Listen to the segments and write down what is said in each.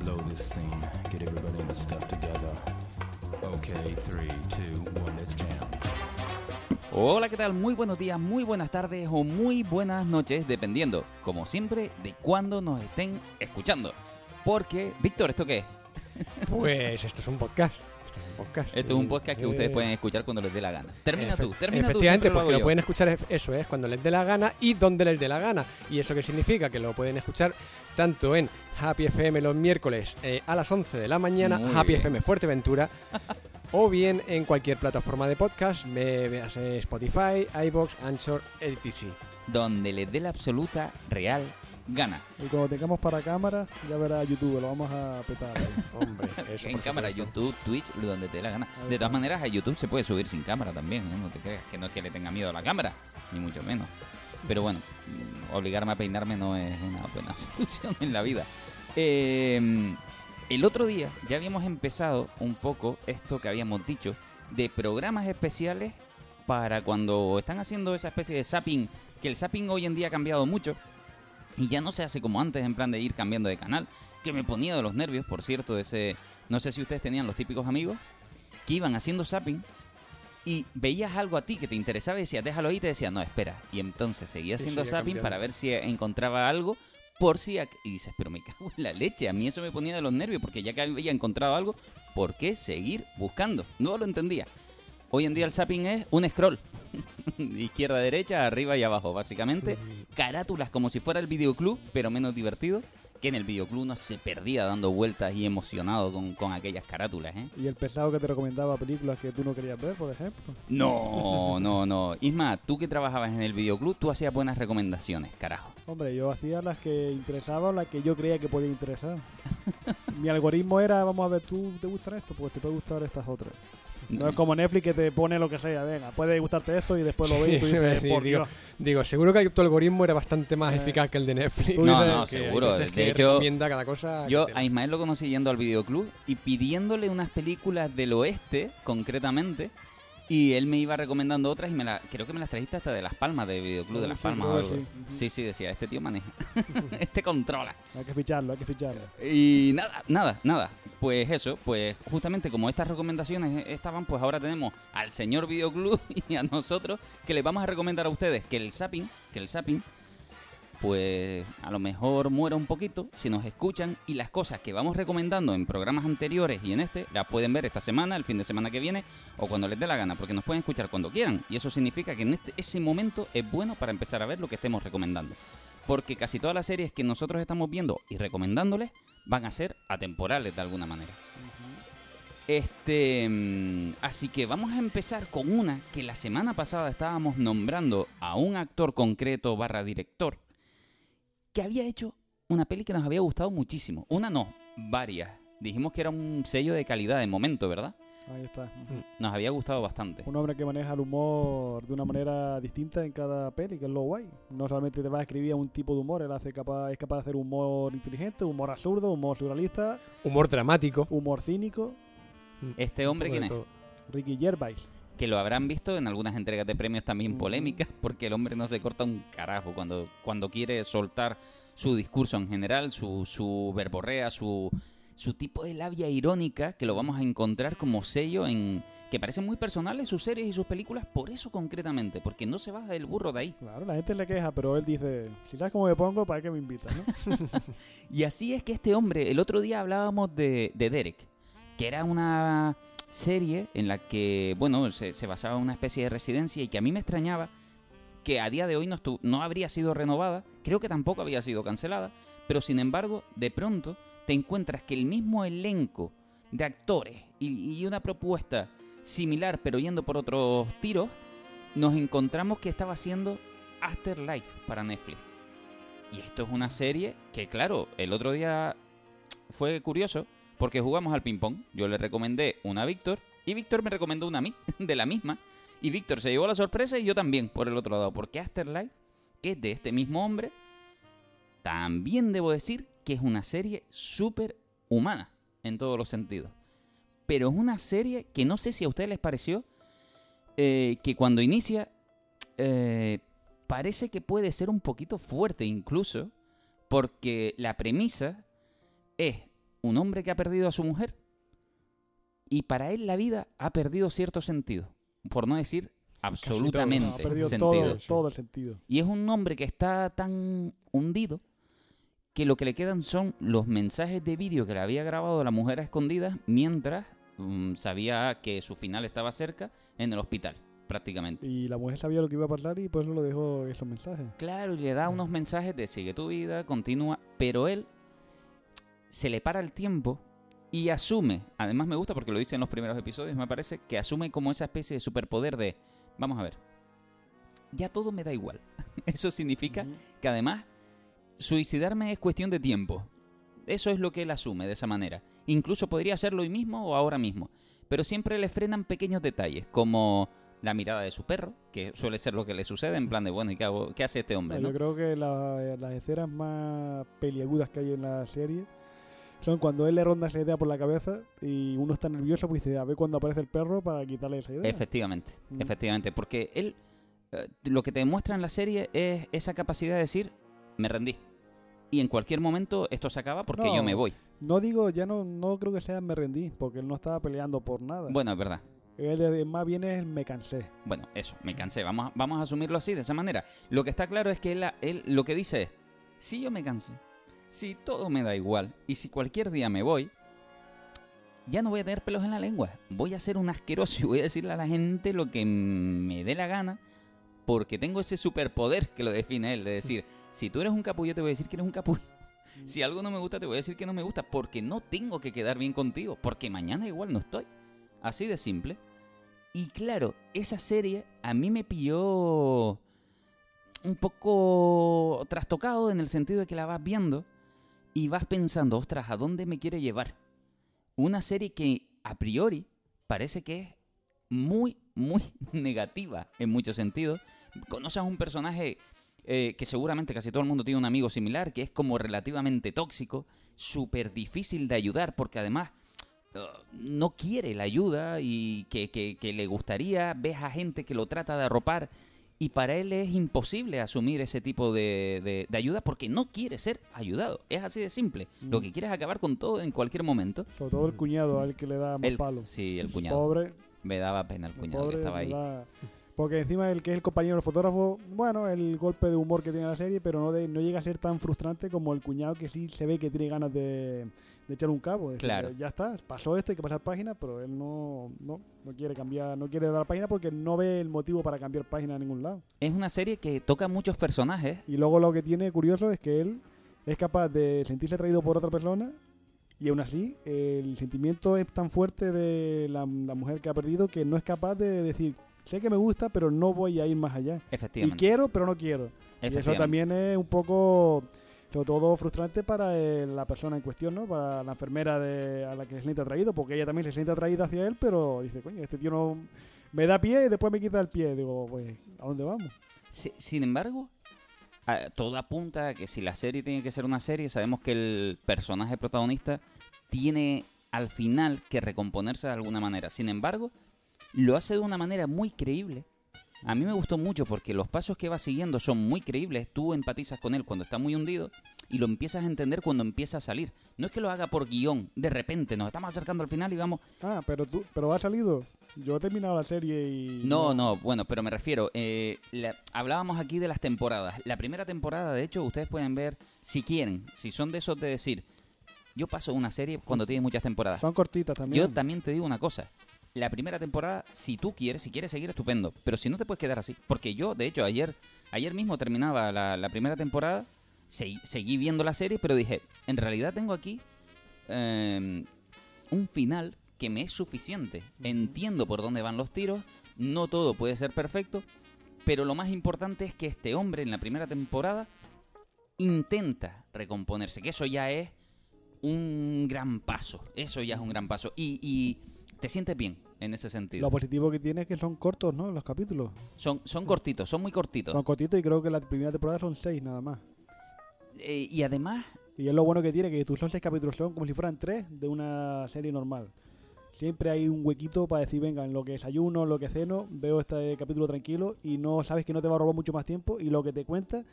blow this scene. Get everybody in the stuff together. Okay, three, two, one, let's jam. Hola, ¿qué tal? Muy buenos días, muy buenas tardes o muy buenas noches, dependiendo, como siempre, de cuándo nos estén escuchando. Porque, Víctor, ¿esto qué es? Pues esto es un podcast. Esto es un podcast. Esto es un podcast que ustedes pueden escuchar cuando les dé la gana. Termina tú, termina tú. Efectivamente, lo porque lo pueden escuchar, es- eso es, cuando les dé la gana y donde les dé la gana. ¿Y eso qué significa? Que lo pueden escuchar tanto en Happy FM los miércoles eh, a las 11 de la mañana, Muy Happy bien. FM Fuerteventura, o bien en cualquier plataforma de podcast, me veas Spotify, iBox, Anchor, etc. Donde les dé la absoluta, real gana. Y cuando tengamos para cámara, ya verá YouTube, lo vamos a petar. ahí. Hombre, eso en cámara, supuesto. YouTube, Twitch, donde te dé la gana. Ahí De está. todas maneras, a YouTube se puede subir sin cámara también, ¿eh? No te creas que no es que le tenga miedo a la cámara, ni mucho menos. Pero bueno, mm, obligarme a peinarme no es una buena solución en la vida. Eh, el otro día ya habíamos empezado un poco esto que habíamos dicho de programas especiales para cuando están haciendo esa especie de zapping, que el zapping hoy en día ha cambiado mucho y ya no se hace como antes en plan de ir cambiando de canal, que me ponía de los nervios, por cierto, ese no sé si ustedes tenían los típicos amigos que iban haciendo zapping y veías algo a ti que te interesaba y decías, déjalo ahí, y te decía, no, espera. Y entonces seguías Y haciendo sigue zapping cambiando. para ver si encontraba algo por si... Y dices, pero me cago en la leche, a mí eso me ponía de los nervios porque ya que había encontrado algo, ¿por qué seguir buscando? No lo entendía. Hoy en día el zapping es un scroll. Izquierda, derecha, arriba y abajo, básicamente. Carátulas como si fuera el videoclub, pero menos divertido. Que en el videoclub uno se perdía dando vueltas y emocionado con, con aquellas carátulas, ¿eh? Y el pesado que te recomendaba películas que tú no querías ver, por ejemplo. No, no, no. Isma, tú que trabajabas en el videoclub, tú hacías buenas recomendaciones, carajo. Hombre, yo hacía las que interesaban, las que yo creía que podía interesar. Mi algoritmo era, vamos a ver, ¿tú te gustan esto? Pues te puede gustar estas otras. No es como Netflix que te pone lo que sea, venga, puede gustarte esto y después lo ves y tú dices, decir, por digo, Dios. Digo, seguro que tu algoritmo era bastante más Eh, eficaz que el de Netflix. No, no, seguro. De que hecho, recomienda cada cosa. Yo a Ismael lo conocí yendo al videoclub y pidiéndole unas películas del oeste, concretamente. Y él me iba recomendando otras y me la, creo que me las trajiste hasta de Las Palmas, de Videoclub de Las Sí, Palmas. o algo. sí, sí, decía, este tío maneja. este controla. Hay que ficharlo, hay que ficharlo. Y nada, nada, nada. Pues eso, pues justamente como estas recomendaciones estaban, pues ahora tenemos al señor Videoclub y a nosotros que les vamos a recomendar a ustedes que el zapping, que el zapping, pues a lo mejor muera un poquito si nos escuchan y las cosas que vamos recomendando en programas anteriores y en este las pueden ver esta semana, el fin de semana que viene o cuando les dé la gana, porque nos pueden escuchar cuando quieran y eso significa que en este, ese momento es bueno para empezar a ver lo que estemos recomendando. Porque casi todas las series que nosotros estamos viendo y recomendándoles van a ser atemporales de alguna manera. Este, mm, así que vamos a empezar con una que la semana pasada estábamos nombrando a un actor concreto barra director que había hecho una peli que nos había gustado muchísimo. Una no, varias. Dijimos que era un sello de calidad de momento, ¿verdad? Ahí está. Nos había gustado bastante. Un hombre que maneja el humor de una manera distinta en cada peli, que es lo guay. No solamente te va a escribir a un tipo de humor, él hace capaz, es capaz de hacer humor inteligente, humor absurdo, humor surrealista, Humor dramático. humor cínico. Este hombre, ¿quién es? todo. Ricky Gervais. Que lo habrán visto en algunas entregas de premios también Ujú. polémicas, porque el hombre no se corta un carajo cuando, cuando quiere soltar su discurso en general, su, su verborrea, su, su tipo de labia irónica, que lo vamos a encontrar como sello en que parecen muy personales sus series y sus películas, por eso concretamente, porque no se baja del burro de ahí. Claro, la gente le queja, pero él dice, si sabes cómo me pongo, ¿para qué me invitas? no? Y así es que este hombre, el otro día hablábamos de, de Derek, que era una serie en la que, bueno, se, se basaba en una especie de residencia y que a mí me extrañaba que a día de hoy no, no habría sido renovada, creo que tampoco había sido cancelada, pero sin embargo, de pronto te encuentras que el mismo elenco de actores y, y una propuesta similar, pero yendo por otros tiros, nos encontramos que estaba haciendo Afterlife para Netflix. Y esto es una serie que, claro, el otro día fue curioso porque jugamos al ping-pong. Yo le recomendé una a Víctor y Víctor me recomendó una a mí, de la misma. Y Víctor se llevó la sorpresa y yo también, por el otro lado. Porque Afterlife, que es de este mismo hombre, también debo decir que es una serie súper humana en todos los sentidos. Pero es una serie que no sé si a ustedes les pareció eh, que cuando inicia eh, parece que puede ser un poquito fuerte incluso, porque la premisa es un hombre que ha perdido a su mujer y para él la vida ha perdido cierto sentido, por no decir absolutamente No, sentido. todo, todo el sentido. Y es un hombre que está tan hundido que lo que le quedan son los mensajes de vídeo que le había grabado la mujer a escondidas mientras mm, sabía que su final estaba cerca en el hospital, prácticamente. Y la mujer sabía lo que iba a pasar y por eso lo dejó esos mensajes. Claro, y le da unos mensajes de sigue tu vida, continúa, pero él se le para el tiempo y asume, además me gusta porque lo dice en los primeros episodios, me parece, que asume como esa especie de superpoder de, vamos a ver, ya todo me da igual. Eso significa que además suicidarme es cuestión de tiempo. Eso es lo que él asume de esa manera. Incluso podría hacerlo hoy mismo o ahora mismo. Pero siempre le frenan pequeños detalles, como la mirada de su perro, que suele ser lo que le sucede, en plan de, bueno, ¿y qué, hago- qué hace este hombre? Yo no? creo que la- las escenas más peliagudas que hay en la serie son cuando él le ronda esa idea por la cabeza y uno está nervioso pues dice, a ver cuando aparece el perro para quitarle esa idea. Efectivamente, Mm. efectivamente, porque él eh, lo que te demuestra en la serie es esa capacidad de decir, me rendí. Y en cualquier momento esto se acaba porque No. yo me voy. No digo, ya no, no creo que sea me rendí, porque él no estaba peleando por nada. Bueno, es verdad. Él más bien es me cansé. Bueno, eso, me cansé. Vamos a, vamos a asumirlo así, de esa manera. Lo que está claro es que él, él lo que dice es, si yo me canso, si todo me da igual, y si cualquier día me voy, ya no voy a tener pelos en la lengua. Voy a ser un asqueroso y voy a decirle a la gente lo que me dé la gana, porque tengo ese superpoder que lo define él, de decir, si tú eres un capullo, te voy a decir que eres un capullo. Si algo no me gusta, te voy a decir que no me gusta, porque no tengo que quedar bien contigo, porque mañana igual no estoy. Así de simple. Y claro, esa serie a mí me pilló un poco trastocado en el sentido de que la vas viendo y vas pensando, ostras, ¿a dónde me quiere llevar? Una serie que a priori parece que es muy, muy negativa en muchos sentidos. Conoces a un personaje eh, que seguramente casi todo el mundo tiene un amigo similar, que es como relativamente tóxico, súper difícil de ayudar, porque además eh, no quiere la ayuda y que, que- que le gustaría, ves a gente que lo trata de arropar y para él es imposible asumir ese tipo de, de- de ayuda porque no quiere ser ayudado. Es así de simple. Lo que quiere es acabar con todo en cualquier momento. Sobre todo el cuñado al que le da más El, palos. sí, el cuñado. Pobre, Me daba pena el cuñado que estaba ahí. da- Porque encima el que es el compañero del fotógrafo, bueno, el golpe de humor que tiene la serie, pero no, de- no llega a ser tan frustrante como el cuñado que sí se ve que tiene ganas de, de echar un cabo. Claro. Ya está, pasó esto, hay que pasar página, pero él no, no, no quiere cambiar, no quiere dar página porque no ve el motivo para cambiar página a ningún lado. Es una serie que toca muchos personajes. Y luego lo que tiene curioso es que él es capaz de sentirse atraído por otra persona y aún así el sentimiento es tan fuerte de la, la mujer que ha perdido que no es capaz de decir, sé que me gusta, pero no voy a ir más allá. Y Efectivamente. quiero, pero no quiero. Y eso también es un poco, sobre todo, frustrante para eh, la persona en cuestión, ¿no? Para la enfermera de, a la que se siente atraído, porque ella también se siente atraída hacia él, pero dice, coño, este tío no me da pie y después me quita el pie. Digo, pues, ¿a dónde vamos? Si- sin embargo, todo apunta a que si la serie tiene que ser una serie, sabemos que el personaje protagonista tiene al final que recomponerse de alguna manera. Sin embargo, lo hace de una manera muy creíble. A mí me gustó mucho porque los pasos que va siguiendo son muy creíbles. Tú empatizas con él cuando está muy hundido y lo empiezas a entender cuando empieza a salir. No es que lo haga por guion, de repente nos estamos acercando al final y vamos, Ah, pero tú, pero ha salido. Yo he terminado la serie y. No, no, bueno, pero me refiero, eh, la- hablábamos aquí de las temporadas. La primera temporada, de hecho, ustedes pueden ver, si quieren, si son de esos de decir, yo paso una serie cuando tiene muchas temporadas. Son cortitas también. Yo también te digo una cosa. La primera temporada, si tú quieres, si quieres seguir, estupendo. Pero si no te puedes quedar así. Porque yo, de hecho, ayer, ayer mismo terminaba la, la primera temporada, seguí viendo la serie, pero dije, en realidad tengo aquí eh, un final que me es suficiente. Entiendo por dónde van los tiros, no todo puede ser perfecto, pero lo más importante es que este hombre en la primera temporada intenta recomponerse, que eso ya es un gran paso, eso ya es un gran paso. Y, y te sientes bien en ese sentido. Lo positivo que tiene es que son cortos, ¿no? Los capítulos. Son, son cortitos, son muy cortitos. Son cortitos y creo que la primera temporada son seis nada más. Eh, y además, Y es lo bueno que tiene, que tus son seis capítulos son como si fueran tres de una serie normal. Siempre hay un huequito para decir, venga, en lo que desayuno, en lo que ceno, veo este capítulo tranquilo y no sabes que no te va a robar mucho más tiempo y lo que te cuenta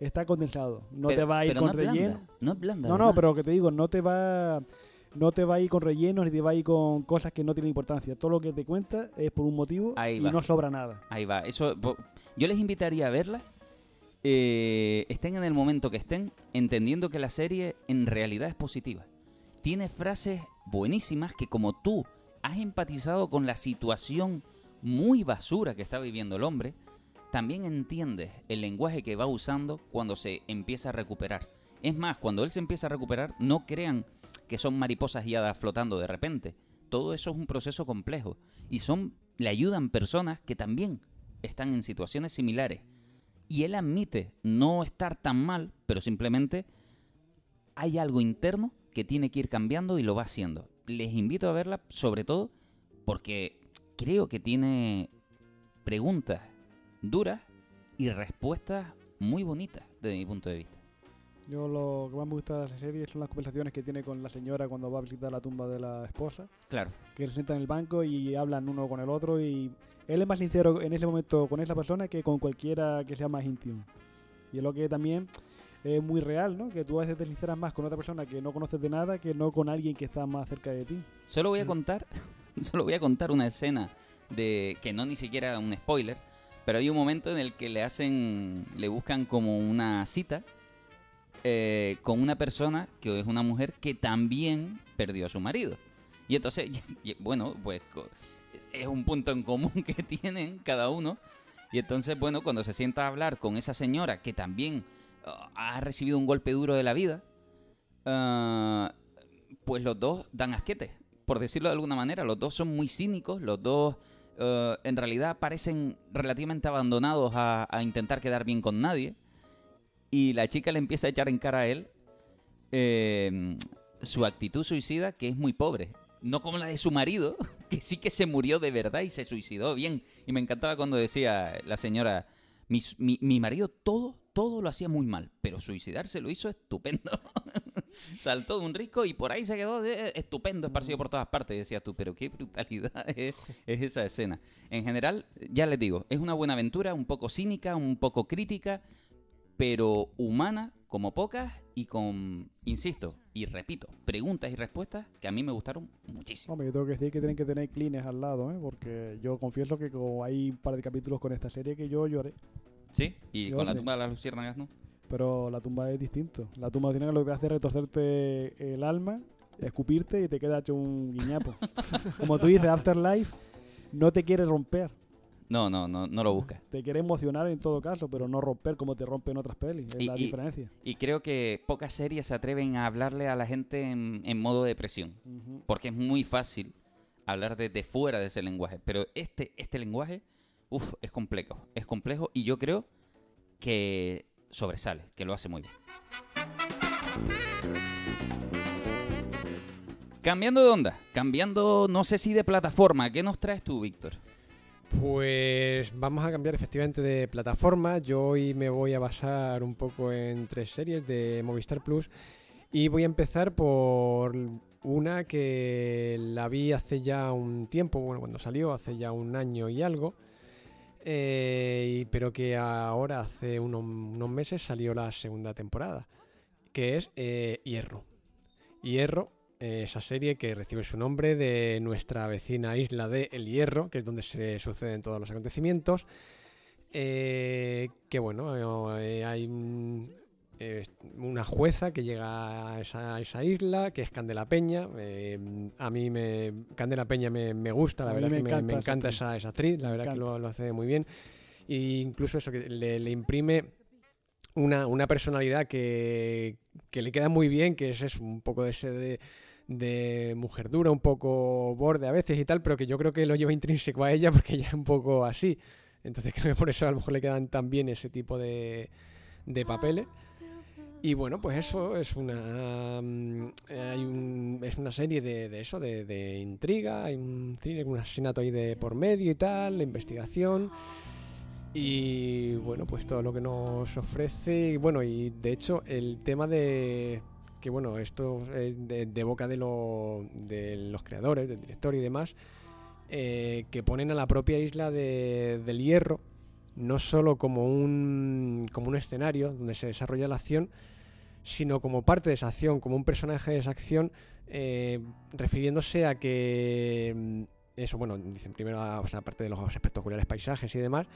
está condensado. No Pero- te va a ir con no relleno. No es blanda. No, no, pero que te digo, no te va no te va a ir con rellenos ni te va a ir con cosas que no tienen importancia. Todo lo que te cuenta es por un motivo Ahí y va. no sobra nada. Ahí va. Eso, yo les invitaría a verla. eh, estén en el momento que estén, entendiendo que la serie en realidad es positiva. Tiene frases buenísimas que como tú has empatizado con la situación muy basura que está viviendo el hombre, también entiendes el lenguaje que va usando cuando se empieza a recuperar. Es más, cuando él se empieza a recuperar, no crean que son mariposas y hadas flotando de repente. Todo eso es un proceso complejo y son le ayudan personas que también están en situaciones similares. Y él admite no estar tan mal, pero simplemente hay algo interno que tiene que ir cambiando y lo va haciendo. Les invito a verla, sobre todo porque creo que tiene preguntas duras y respuestas muy bonitas desde mi punto de vista. Yo lo que más me gusta de la serie son las conversaciones que tiene con la señora cuando va a visitar la tumba de la esposa, Claro, que se sientan en el banco y hablan uno con el otro y él es más sincero en ese momento con esa persona que con cualquiera que sea más íntimo. Y es lo que también es muy real, ¿no? Que tú a veces te sinceras más con otra persona que no conoces de nada que no con alguien que está más cerca de ti. Solo voy a Mm. contar, solo voy a contar una escena de que no ni siquiera un spoiler, pero hay un momento en el que le hacen, le buscan como una cita eh, con una persona que es una mujer que también perdió a su marido. Y entonces, bueno, pues es un punto en común que tienen cada uno. Y entonces, bueno, cuando se sienta a hablar con esa señora que también ah, ha recibido un golpe duro de la vida, ah, pues los dos dan asquete, por decirlo de alguna manera. Los dos son muy cínicos, los dos eh, en realidad parecen relativamente abandonados a, a intentar quedar bien con nadie. Y la chica le empieza a echar en cara a él eh, su actitud suicida, que es muy pobre. No como la de su marido, que sí que se murió de verdad y se suicidó bien. Y me encantaba cuando decía la señora, mi, mi- marido todo, todo lo hacía muy mal, pero suicidarse lo hizo estupendo. Saltó de un risco y por ahí se quedó eh, estupendo, esparcido por todas partes. Y decías tú, pero qué brutalidad es esa escena. En general, ya les digo, es una buena aventura, un poco cínica, un poco crítica, pero humana como pocas y con, insisto, y repito, preguntas y respuestas que a mí me gustaron muchísimo. Hombre, yo tengo que decir que tienen que tener clines al lado, ¿eh? Porque yo confieso que como hay un par de capítulos con esta serie que yo lloré. ¿Sí? Y Yo con la tumba de las luciérnagas, ¿no? Pero la tumba es distinto. La tumba tiene lo que hace es retorcerte el alma, escupirte y te queda hecho un guiñapo. Como tú dices, Afterlife no te quiere romper. No, no, no, no lo busca. Te quiere emocionar en todo caso, pero no romper como te rompen otras pelis. Es Y- la y- diferencia. Y creo que pocas series se atreven a hablarle a la gente en, en modo depresión. Ujú. Porque es muy fácil hablar desde fuera de ese lenguaje. Pero este, este lenguaje, uff, es complejo. Es complejo y yo creo que sobresale, que lo hace muy bien. Cambiando de onda, cambiando, no sé si de plataforma, ¿qué nos traes tú, Víctor? Pues vamos a cambiar efectivamente de plataforma. Yo hoy me voy a basar un poco en tres series de Movistar Plus y voy a empezar por una que la vi hace ya un tiempo, bueno, cuando salió, hace ya un año y algo, eh, pero que ahora hace unos, meses salió la segunda temporada, que es eh, Hierro. Hierro esa serie que recibe su nombre de nuestra vecina isla de El Hierro, que es donde se suceden todos los acontecimientos. Eh, que bueno, eh, hay eh, una jueza que llega a esa, a esa isla, que es Candela Peña. a mí me, Candela Peña me, me gusta, la A verdad me es que me, encanta me esa encanta esa, esa actriz, la Me verdad que lo, lo hace muy bien. Y incluso eso, que le, le imprime una, una personalidad que, que le queda muy bien, que es eso, un poco de ese de, de mujer dura, un poco borde a veces y tal, pero que yo creo que lo lleva intrínseco a ella porque ella es un poco así. Entonces creo que por eso a lo mejor le quedan tan bien ese tipo de, de papeles. Y bueno, pues eso es una mm, hay un- es una serie de, eso, de, de intriga, hay un un asesinato ahí de por medio y tal, la investigación. Y bueno, pues todo lo que nos ofrece. Y bueno, y de hecho, el tema de. Bueno, esto es de, de boca de, lo- de los creadores, del director y demás, eh, que ponen a la propia isla de- del hierro no solo como un, como un escenario donde se desarrolla la acción, sino como parte de esa acción, como un personaje de esa acción, eh, refiriéndose a que mm, eso, bueno, dicen primero, o aparte de los espectaculares paisajes y demás,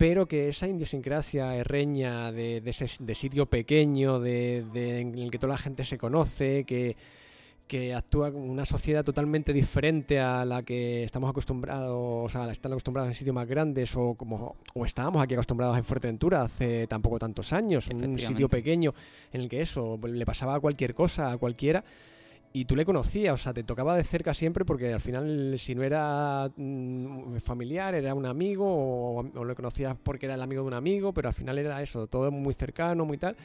pero que esa idiosincrasia herreña de, de ese de sitio pequeño, de, de- en el que toda la gente se conoce, que, que actúa como una sociedad totalmente diferente a la que estamos acostumbrados, o sea, a la están acostumbrados en sitios más grandes, o como o estábamos aquí acostumbrados en Fuerteventura hace tampoco tantos años, un Efectivamente. sitio pequeño en el que eso le pasaba a cualquier cosa, a cualquiera, y tú le conocías, o sea, te tocaba de cerca siempre porque al final si no era mm, familiar, era un amigo o, o lo conocías porque era el amigo de un amigo, pero al final era eso, todo muy cercano, muy tal.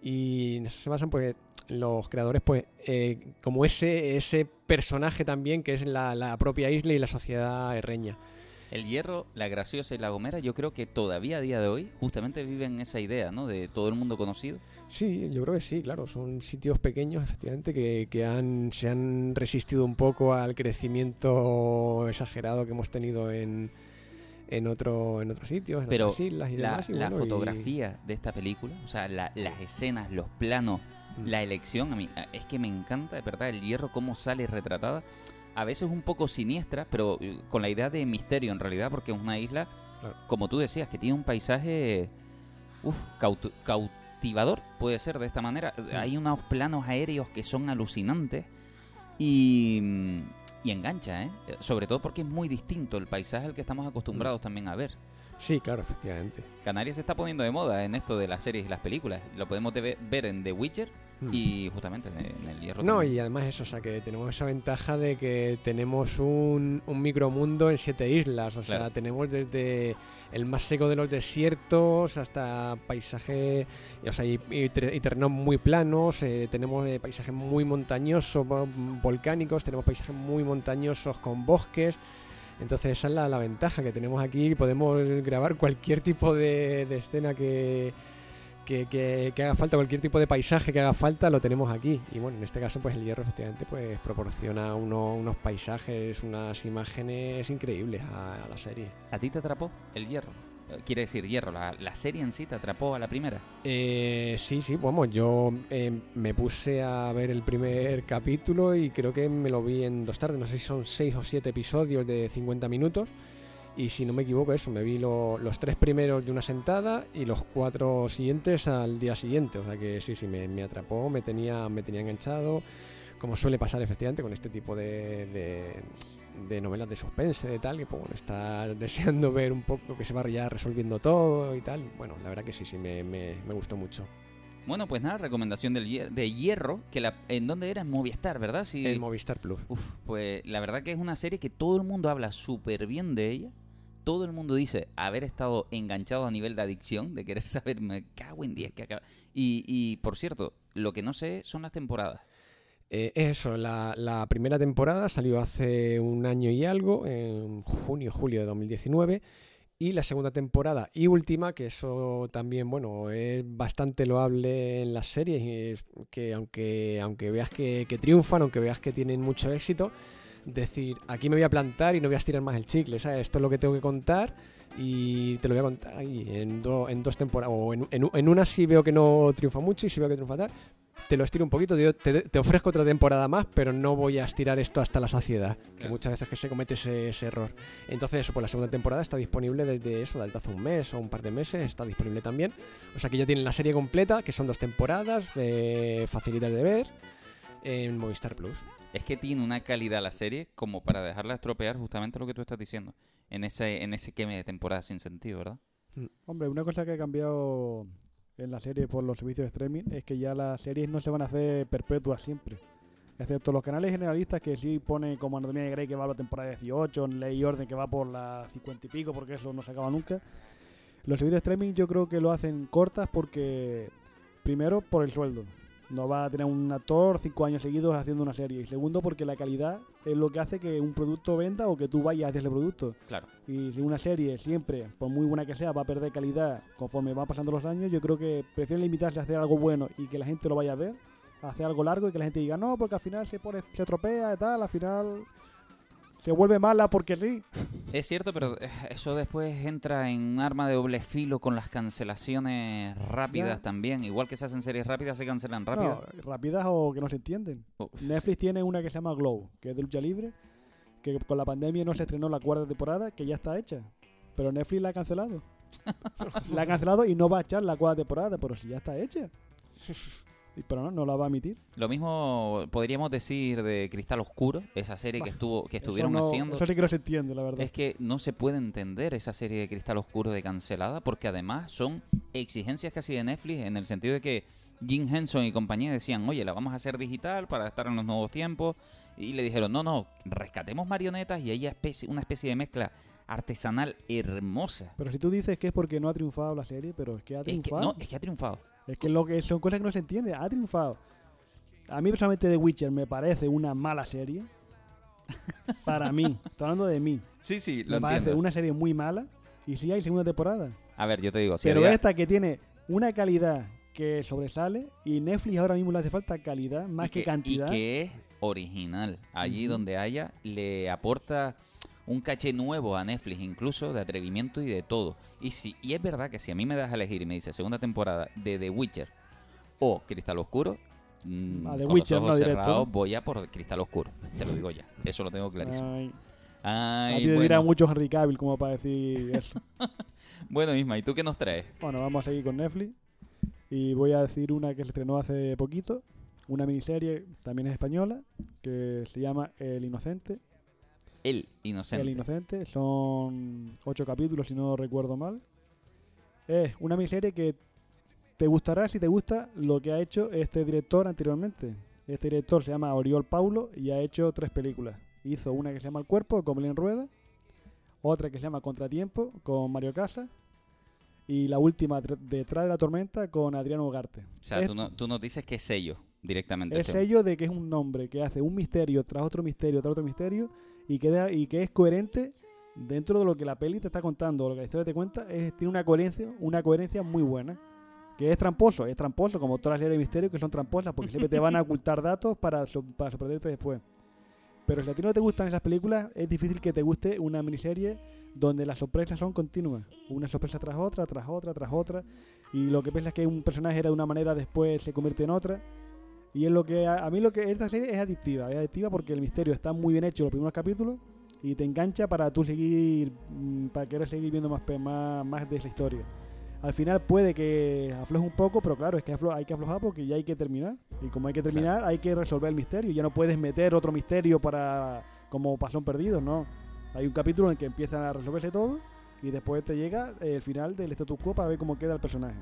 Y en eso se basan pues los creadores pues eh, como ese ese personaje también que es la, la propia isla y la sociedad herreña. El hierro, la graciosa y la gomera, yo creo que todavía a día de hoy justamente viven esa idea, ¿no? De todo el mundo conocido. Sí, yo creo que sí, claro. Son sitios pequeños, efectivamente, que, que han, se han resistido un poco al crecimiento exagerado que hemos tenido en, en, otro, en otros sitios, en Pero otras islas y La, demás. y la bueno, y- fotografía de esta película, o sea, la- las escenas, los planos, Mm. la elección, a mí es que me encanta, de verdad, el hierro, cómo sale retratada. A veces un poco siniestra, pero eh, con la idea de misterio en realidad, porque es una isla, Claro. como tú decías, que tiene un paisaje uf, cautu- cautivador, puede ser de esta manera. Hay unos planos aéreos que son alucinantes y, mm, y engancha, ¿eh? Sobre todo porque es muy distinto el paisaje al que estamos acostumbrados también a ver. Sí, claro, efectivamente. Canarias se está poniendo de moda en esto de las series y las películas. Lo podemos de- ver en The Witcher Mm. y justamente en el Hierro. No, también. y además eso, o sea, que tenemos esa ventaja de que tenemos un, un micromundo en siete islas, o sea, tenemos desde el más seco de los desiertos hasta paisaje, o sea, y, y y terrenos muy planos, eh, tenemos eh, paisajes muy montañosos, vo- volcánicos, tenemos paisajes muy montañosos con bosques, entonces esa es la, la ventaja que tenemos aquí, podemos grabar cualquier tipo de, de escena que, que, que- que haga falta, cualquier tipo de paisaje que haga falta, lo tenemos aquí. Y bueno, en este caso, pues el hierro efectivamente pues proporciona uno- unos paisajes, unas imágenes increíbles a, a la serie. ¿A ti te atrapó el Hierro? Quiere decir, Hierro, la, la serie en sí te atrapó a la primera. Eh, sí, sí, vamos, yo eh, me puse a ver el primer capítulo y creo que me lo vi en dos tardes, no sé si son seis o siete episodios de 50 minutos. Y si no me equivoco, eso, me vi lo- los tres primeros de una sentada y los cuatro siguientes al día siguiente. O sea que sí, sí, me, me atrapó, me tenía, me tenía enganchado, como suele pasar efectivamente con este tipo de, de novelas de suspense, de tal, que pues, bueno, estar deseando ver un poco que se va ya resolviendo todo y tal. Bueno, la verdad que sí, sí, me, me, me gustó mucho. Bueno, pues nada, recomendación del hier- de Hierro, que la, ¿en dónde era? En Movistar, ¿verdad? Sí. En Movistar Plus. Uf, pues la verdad que es una serie que todo el mundo habla súper bien de ella. Todo el mundo dice haber estado enganchado a nivel de adicción, de querer saber, me cago en 10 que acaba. Y, y por cierto, lo que no sé son las temporadas. Eh, eso, la, primera temporada salió hace un año y algo, en junio, julio de 2019. Y la segunda temporada y última, que eso también, bueno, es bastante loable en las series, que aunque, aunque veas que, triunfan, aunque veas que tienen mucho éxito, decir, aquí me voy a plantar y no voy a estirar más el chicle, ¿sabes? Esto es lo que tengo que contar y te lo voy a contar ahí en, do- en dos temporadas, o en, en, en una sí veo que no triunfa mucho y si veo que triunfa tal, te lo estiro un poquito, te, te ofrezco otra temporada más, pero no voy a estirar esto hasta la saciedad, que muchas veces que se comete ese, ese error. Entonces, eso, pues la segunda temporada está disponible desde eso, desde hace un mes o un par de meses, está disponible también. O sea que ya tienen la serie completa, que son dos temporadas, eh, facilitas de ver, en Movistar Plus. Es que tiene una calidad la serie como para dejarla estropear justamente lo que tú estás diciendo. En ese, en ese queme de temporada sin sentido, ¿verdad? Hombre, una cosa que ha cambiado en la serie por los servicios de streaming es que ya las series no se van a hacer perpetuas siempre. Excepto los canales generalistas que sí ponen como Anatomía de Grey que va a la temporada 18, Ley y Orden que va por la 50 y pico porque eso no se acaba nunca. Los servicios de streaming yo creo que lo hacen cortas porque, primero, por el sueldo. No va a tener un actor cinco años seguidos haciendo una serie. Y segundo, porque la calidad es lo que hace que un producto venda o que tú vayas hacia ese producto. Claro. Y si una serie siempre, por muy buena que sea, va a perder calidad conforme van pasando los años, yo creo que prefieren limitarse a hacer algo bueno y que la gente lo vaya a ver, a hacer algo largo y que la gente diga, no, porque al final se pone, se tropea y tal, al final se vuelve mala porque sí. Es cierto, pero eh, eso después entra en un arma de doble filo con las cancelaciones rápidas Ya. también. Igual que se hacen series rápidas, se cancelan rápido. No, rápidas o que no se entienden. Oh, Netflix tiene una que se llama Glow, que es de lucha libre, que con la pandemia no se estrenó la cuarta temporada, que ya está hecha. Pero Netflix la ha cancelado. la ha cancelado y no va a echar la cuarta temporada, pero si ya está hecha. Pero no, no la va a emitir. Lo mismo podríamos decir de Cristal Oscuro, esa serie que estuvo que Eso estuvieron no- haciendo. Eso sí que no se entiende, la verdad. Es que no se puede entender esa serie de Cristal Oscuro de cancelada porque además son exigencias casi de Netflix en el sentido de que Jim Henson y compañía decían, oye, la vamos a hacer digital para estar en los nuevos tiempos. Y le dijeron, no, no, rescatemos marionetas y hay una especie de mezcla artesanal hermosa. Pero si tú dices que es porque no ha triunfado la serie, pero es que ha Es que, triunfado. no, es que ha triunfado. Es que lo que son cosas que no se entiende. Ha triunfado. A mí personalmente The Witcher me parece una mala serie. Para mí. Estoy hablando de mí. Sí, sí, Me parece una serie muy mala. Y sí hay segunda temporada. A ver, yo te digo, si Pero había- esta que tiene una calidad que sobresale. Y Netflix ahora mismo le hace falta calidad más y que, cantidad. Y que es original. Allí Ujú. donde haya, le aporta un caché nuevo a Netflix, incluso de atrevimiento y de todo. Y si y es verdad que si a mí me das a elegir y me dice segunda temporada de The Witcher o Cristal Oscuro, mm, A The con Witcher, los no ojos directo. cerrados voy a por Cristal Oscuro. Te lo digo ya. Eso lo tengo clarísimo. Ay, Ay, a ti te dirá bueno. mucho Henry Cavill como para decir eso. bueno, Isma, ¿y tú qué nos traes? Bueno, vamos a seguir con Netflix. Y voy a decir una que se estrenó hace poquito. Una miniserie, también es española, que se llama El Inocente. El Inocente. El Inocente. Son ocho capítulos, si no recuerdo mal. Es una miniserie que te gustará si te gusta lo que ha hecho este director anteriormente. Este director se llama Oriol Paulo y ha hecho tres películas. Hizo una que se llama El Cuerpo con Belén Rueda, otra que se llama Contratiempo con Mario Casas y la última Tr- Detrás de la Tormenta con Adriano Ugarte. O sea, Es- tú, no, tú nos dices que es sello directamente. es este hombre. ello de que es un nombre que hace un misterio tras otro misterio tras otro misterio y que, da- y que es coherente dentro de lo que la peli te está contando, o lo que la historia te cuenta, es, tiene una coherencia, una coherencia muy buena. Que es tramposo, es tramposo, como todas las series de misterio que son tramposas, porque siempre te van a ocultar datos para, so- para sorprenderte después. Pero si a ti no te gustan esas películas, es difícil que te guste una miniserie donde las sorpresas son continuas. Una sorpresa tras otra, tras otra, tras otra. Y lo que piensas que un personaje era de una manera, después se convierte en otra. Y es lo que a, a mí lo que esta serie es adictiva, es adictiva porque el misterio está muy bien hecho los primeros capítulos y te engancha para tú seguir, mm, para querer seguir viendo más, más, más de esa historia. Al final puede que afloje un poco, pero claro, es que hay que aflojar porque ya hay que terminar. Y como hay que terminar, hay que resolver el misterio. Ya no puedes meter otro misterio para como pasón perdido, ¿no? Hay un capítulo en que empiezan a resolverse todo y después te llega el final del status quo para ver cómo queda el personaje.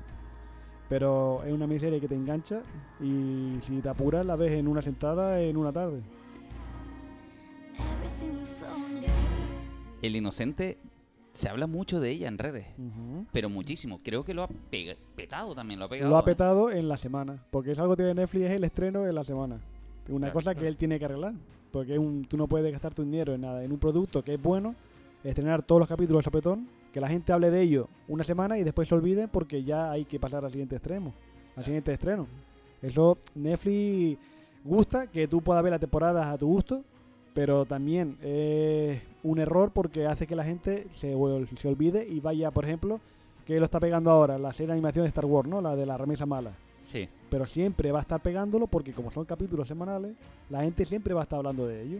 Pero es una miniserie que te engancha y si te apuras la ves en una sentada en una tarde. El Inocente, se habla mucho de ella en redes. Pero muchísimo. Creo que lo ha petado también, lo ha pegado. Lo ha ¿eh? petado en la semana, porque es algo que tiene Netflix, es el estreno en la semana. Una Claro, cosa que él tiene que arreglar, porque un- tú no puedes gastar tu dinero en nada, en un producto que es bueno, estrenar todos los capítulos de sopetón, que la gente hable de ello una semana y después se olvide porque ya hay que pasar al siguiente extremo, al siguiente estreno. Eso Netflix gusta que tú puedas ver las temporadas a tu gusto, pero también es un error porque hace que la gente se, se olvide y vaya, por ejemplo, que lo está pegando ahora, la serie de animación de Star Wars, ¿no? La de la remesa mala. Sí. Pero siempre va a estar pegándolo porque como son capítulos semanales, la gente siempre va a estar hablando de ello.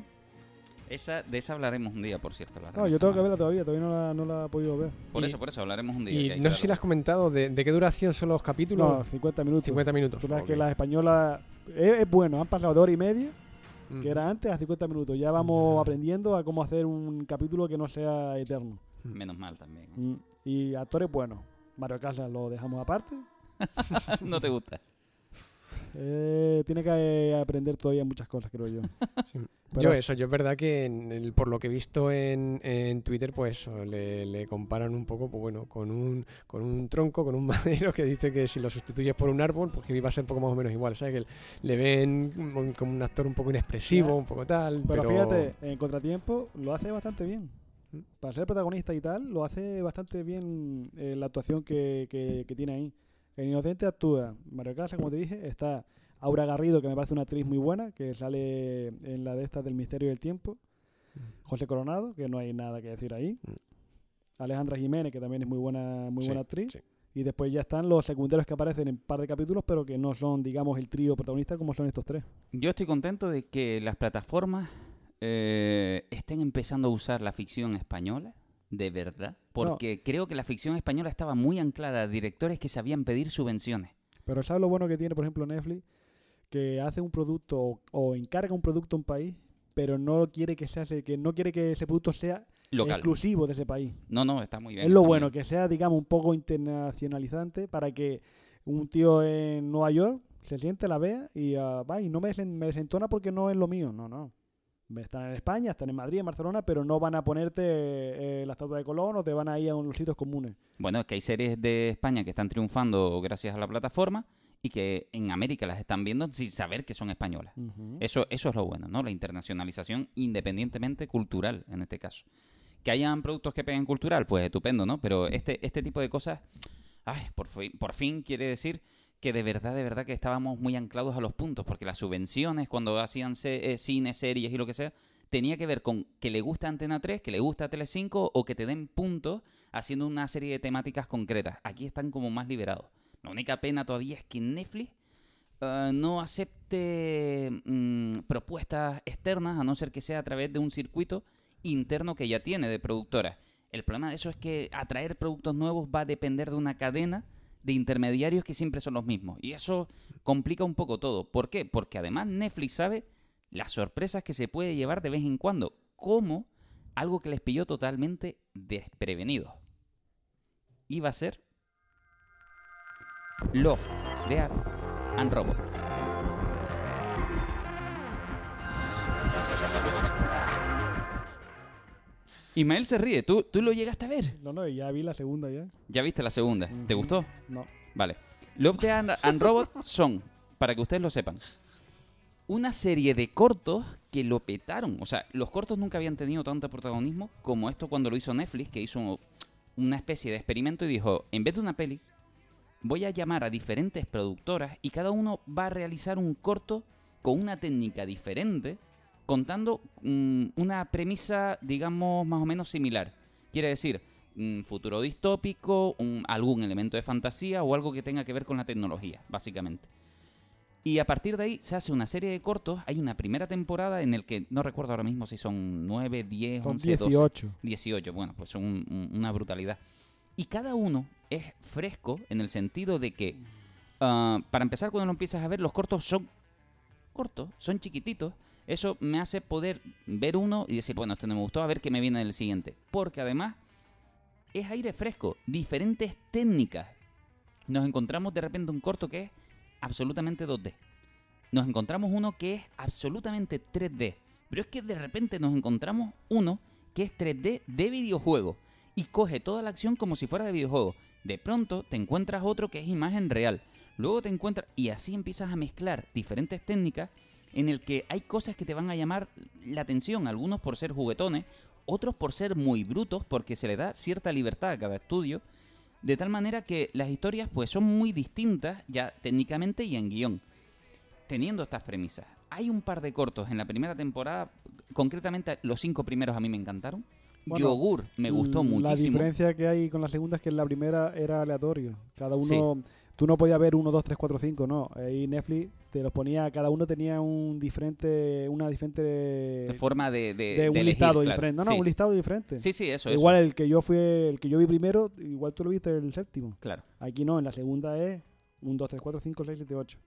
Esa, de esa hablaremos un día, por cierto. la No, yo tengo que verla todavía, todavía no la, no la he podido ver. Por Y- eso, por eso, hablaremos un día. Y no sé si le has comentado de, de qué duración son los capítulos. No, 50 minutos. 50 minutos. Tú sabes ok. que la española es, es bueno, han pasado de hora y media, Mm. que era antes, a 50 minutos. Ya vamos Ya. aprendiendo a cómo hacer un capítulo que no sea eterno. Menos mal también. Mm, Y actores buenos. Mario Casas lo dejamos aparte. no te gusta. Eh, tiene que eh, aprender todavía muchas cosas, creo yo. Sí. Pero- Yo eso, yo es verdad que en el- por lo que he visto en, en Twitter, pues eso, le, le comparan un poco, pues bueno, con un, con un tronco, con un madero que dice que si lo sustituyes por un árbol, pues que iba a ser un poco más o menos igual, ¿sabes? Que le ven como- un actor un poco inexpresivo, un poco tal, Pero, pero, fíjate, en Contratiempo lo hace bastante bien. Mm. Para ser protagonista y tal, lo hace bastante bien eh, la actuación que, que- que tiene ahí. En Inocente actúa Mario Casas, como te dije, está Aura Garrido, que me parece una actriz muy buena, que sale en la de estas del Misterio del Tiempo. José Coronado, que no hay nada que decir ahí. Alejandra Jiménez, que también es muy buena, muy Sí, buena actriz. sí. Y después ya están los secundarios que aparecen en un par de capítulos, pero que no son, digamos, el trío protagonista como son estos tres. Yo estoy contento de que las plataformas eh, estén empezando a usar la ficción española, de verdad, porque creo que la ficción española estaba muy anclada a directores que sabían pedir subvenciones. Pero ¿sabes lo bueno que tiene, por ejemplo, Netflix? Que hace un producto o, o encarga un producto a un país, pero no quiere que, sea, ese- que no quiere que ese producto sea Local. exclusivo de ese país. No, no, está muy bien. es lo bueno, bien. que sea, digamos, un poco internacionalizante para que un tío en Nueva York se siente, la vea y ah, va, y no me, desen- me desentona porque no es lo mío. No, no. Están en España, están en Madrid, en Barcelona, pero no van a ponerte eh, la estatua de Colón o te van a ir a unos sitios comunes. Bueno, es que hay series de España que están triunfando gracias a la plataforma y que en América las están viendo sin saber que son españolas. Eso, eso es lo bueno, ¿no? La internacionalización independientemente cultural, en este caso. Que hayan productos que peguen cultural, pues estupendo, ¿no? Pero este, este tipo de cosas, ay, por fin, por fin quiere decir que de verdad, de verdad que estábamos muy anclados a los puntos, porque las subvenciones, cuando hacían se- eh, cine, series y lo que sea, tenía que ver con que le gusta Antena 3, que le gusta Telecinco o que te den puntos haciendo una serie de temáticas concretas. Aquí están como más liberados. La única pena todavía es que Netflix eh, no acepte mm, propuestas externas, a no ser que sea a través de un circuito interno que ya tiene de productoras. El problema de eso es que atraer productos nuevos va a depender de una cadena de intermediarios que siempre son los mismos. Y eso complica un poco todo. ¿Por qué? Porque además Netflix sabe las sorpresas que se puede llevar de vez en cuando, como algo que les pilló totalmente desprevenidos. Iba a ser Love, Death and Robot. Ismael se ríe, ¿Tú, ¿tú lo llegaste a ver? No, no, ya vi la segunda ya. Ya viste la segunda, ¿te gustó? No. Vale. Love, Death and, and Robot son, para que ustedes lo sepan, una serie de cortos que lo petaron. O sea, los cortos nunca habían tenido tanto protagonismo como esto cuando lo hizo Netflix, que hizo una especie de experimento y dijo, en vez de una peli, voy a llamar a diferentes productoras y cada uno va a realizar un corto con una técnica diferente, contando mm, una premisa, digamos, más o menos similar. Quiere decir, un futuro distópico, un- algún elemento de fantasía o algo que tenga que ver con la tecnología, básicamente. Y a partir de ahí se hace una serie de cortos. Hay una primera temporada en el que no recuerdo ahora mismo si son 9, 10, Son 11, 12. 18. 18, bueno, pues son un- un- una brutalidad. Y cada uno es fresco en el sentido de que, ah, para empezar, cuando lo empiezas a ver, los cortos son cortos, son chiquititos. Eso me hace poder ver uno y decir, bueno, este no me gustó, a ver qué me viene del siguiente. Porque además es aire fresco, diferentes técnicas. Nos encontramos de repente un corto que es absolutamente 2D. Nos encontramos uno que es absolutamente 3D. Pero es que de repente nos encontramos uno que es 3D de videojuego y coge toda la acción como si fuera de videojuego. De pronto te encuentras otro que es imagen real. Luego te encuentras y así empiezas a mezclar diferentes técnicas en el que hay cosas que te van a llamar la atención, algunos por ser juguetones, otros por ser muy brutos porque se le da cierta libertad a cada estudio, de tal manera que las historias pues son muy distintas ya técnicamente y en guion, teniendo estas premisas. Hay un par de cortos en la primera temporada, concretamente los cinco primeros a mí me encantaron. Bueno, Yogur me gustó La muchísimo. diferencia que hay con la segunda es que en la primera era aleatorio. Cada uno, tú no podías ver 1, 2, 3, 4, 5, no. Ahí Netflix te los ponía, cada uno tenía un diferente, una diferente... de forma de, de, de un elegir, listado claro. diferente. No, no, sí. un listado diferente. Sí, sí, eso, eso. igual el que yo fui, el que yo vi primero, igual tú lo viste el séptimo. Claro. Aquí no, en la segunda es 1, 2, 3, 4, 5, 6, 7, 8.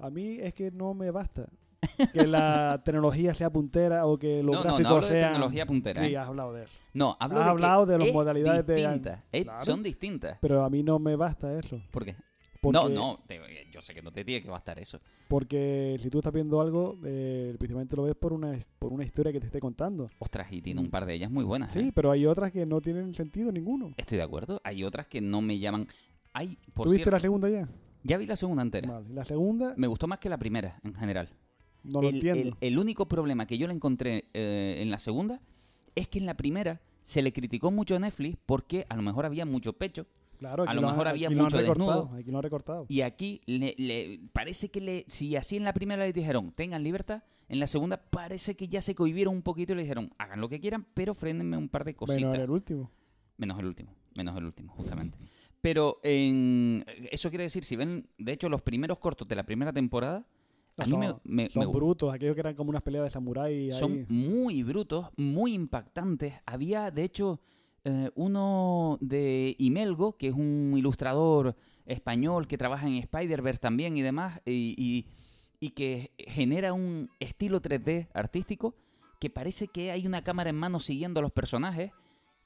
A mí es que no me basta que la tecnología sea puntera o que los No, no, no gráficos hablo de sean... tecnología puntera, Sí, ¿eh? has hablado de eso. No, hablo Has de hablado que de las es modalidades de- es- Claro. Son distintas. Pero a mí no me basta eso. ¿Por qué? Porque, No, no, te- yo sé que no te tiene que bastar eso. Porque si tú estás viendo algo, eh, principalmente lo ves por una, por una historia que te esté contando. Ostras, y tiene un par de ellas muy buenas. Sí, ¿eh? pero hay otras que no tienen sentido ninguno. Estoy de acuerdo. Hay otras que no me llaman. Hay, por ¿Tú viste cierto, la segunda ya? ya vi la segunda entera. Vale. La segunda, Me gustó más que la primera, en general. No lo el, entiendo. el- el único problema que yo le encontré eh, en la segunda es que en la primera se le criticó mucho a Netflix porque a lo mejor había mucho pecho Claro, A lo han- mejor había mucho recortado, desnudo. Aquí lo han recortado. Y aquí le, le- parece que le, si así en la primera le dijeron, tengan libertad, en la segunda parece que ya se cohibieron un poquito y le dijeron, hagan lo que quieran, pero frénenme un par de cositas. En el último. Menos el último, menos el último, justamente. Pero en, eso quiere decir, si ven, de hecho, los primeros cortos de la primera temporada, a mí son, me, me- son me- brutos, aquellos que eran como unas peleas de samurái. son muy brutos, muy impactantes. Había, de hecho, eh, uno de Imelgo, que es un ilustrador español que trabaja en Spider-Verse también y demás, y, y- y que genera un estilo 3D artístico que parece que hay una cámara en mano siguiendo a los personajes,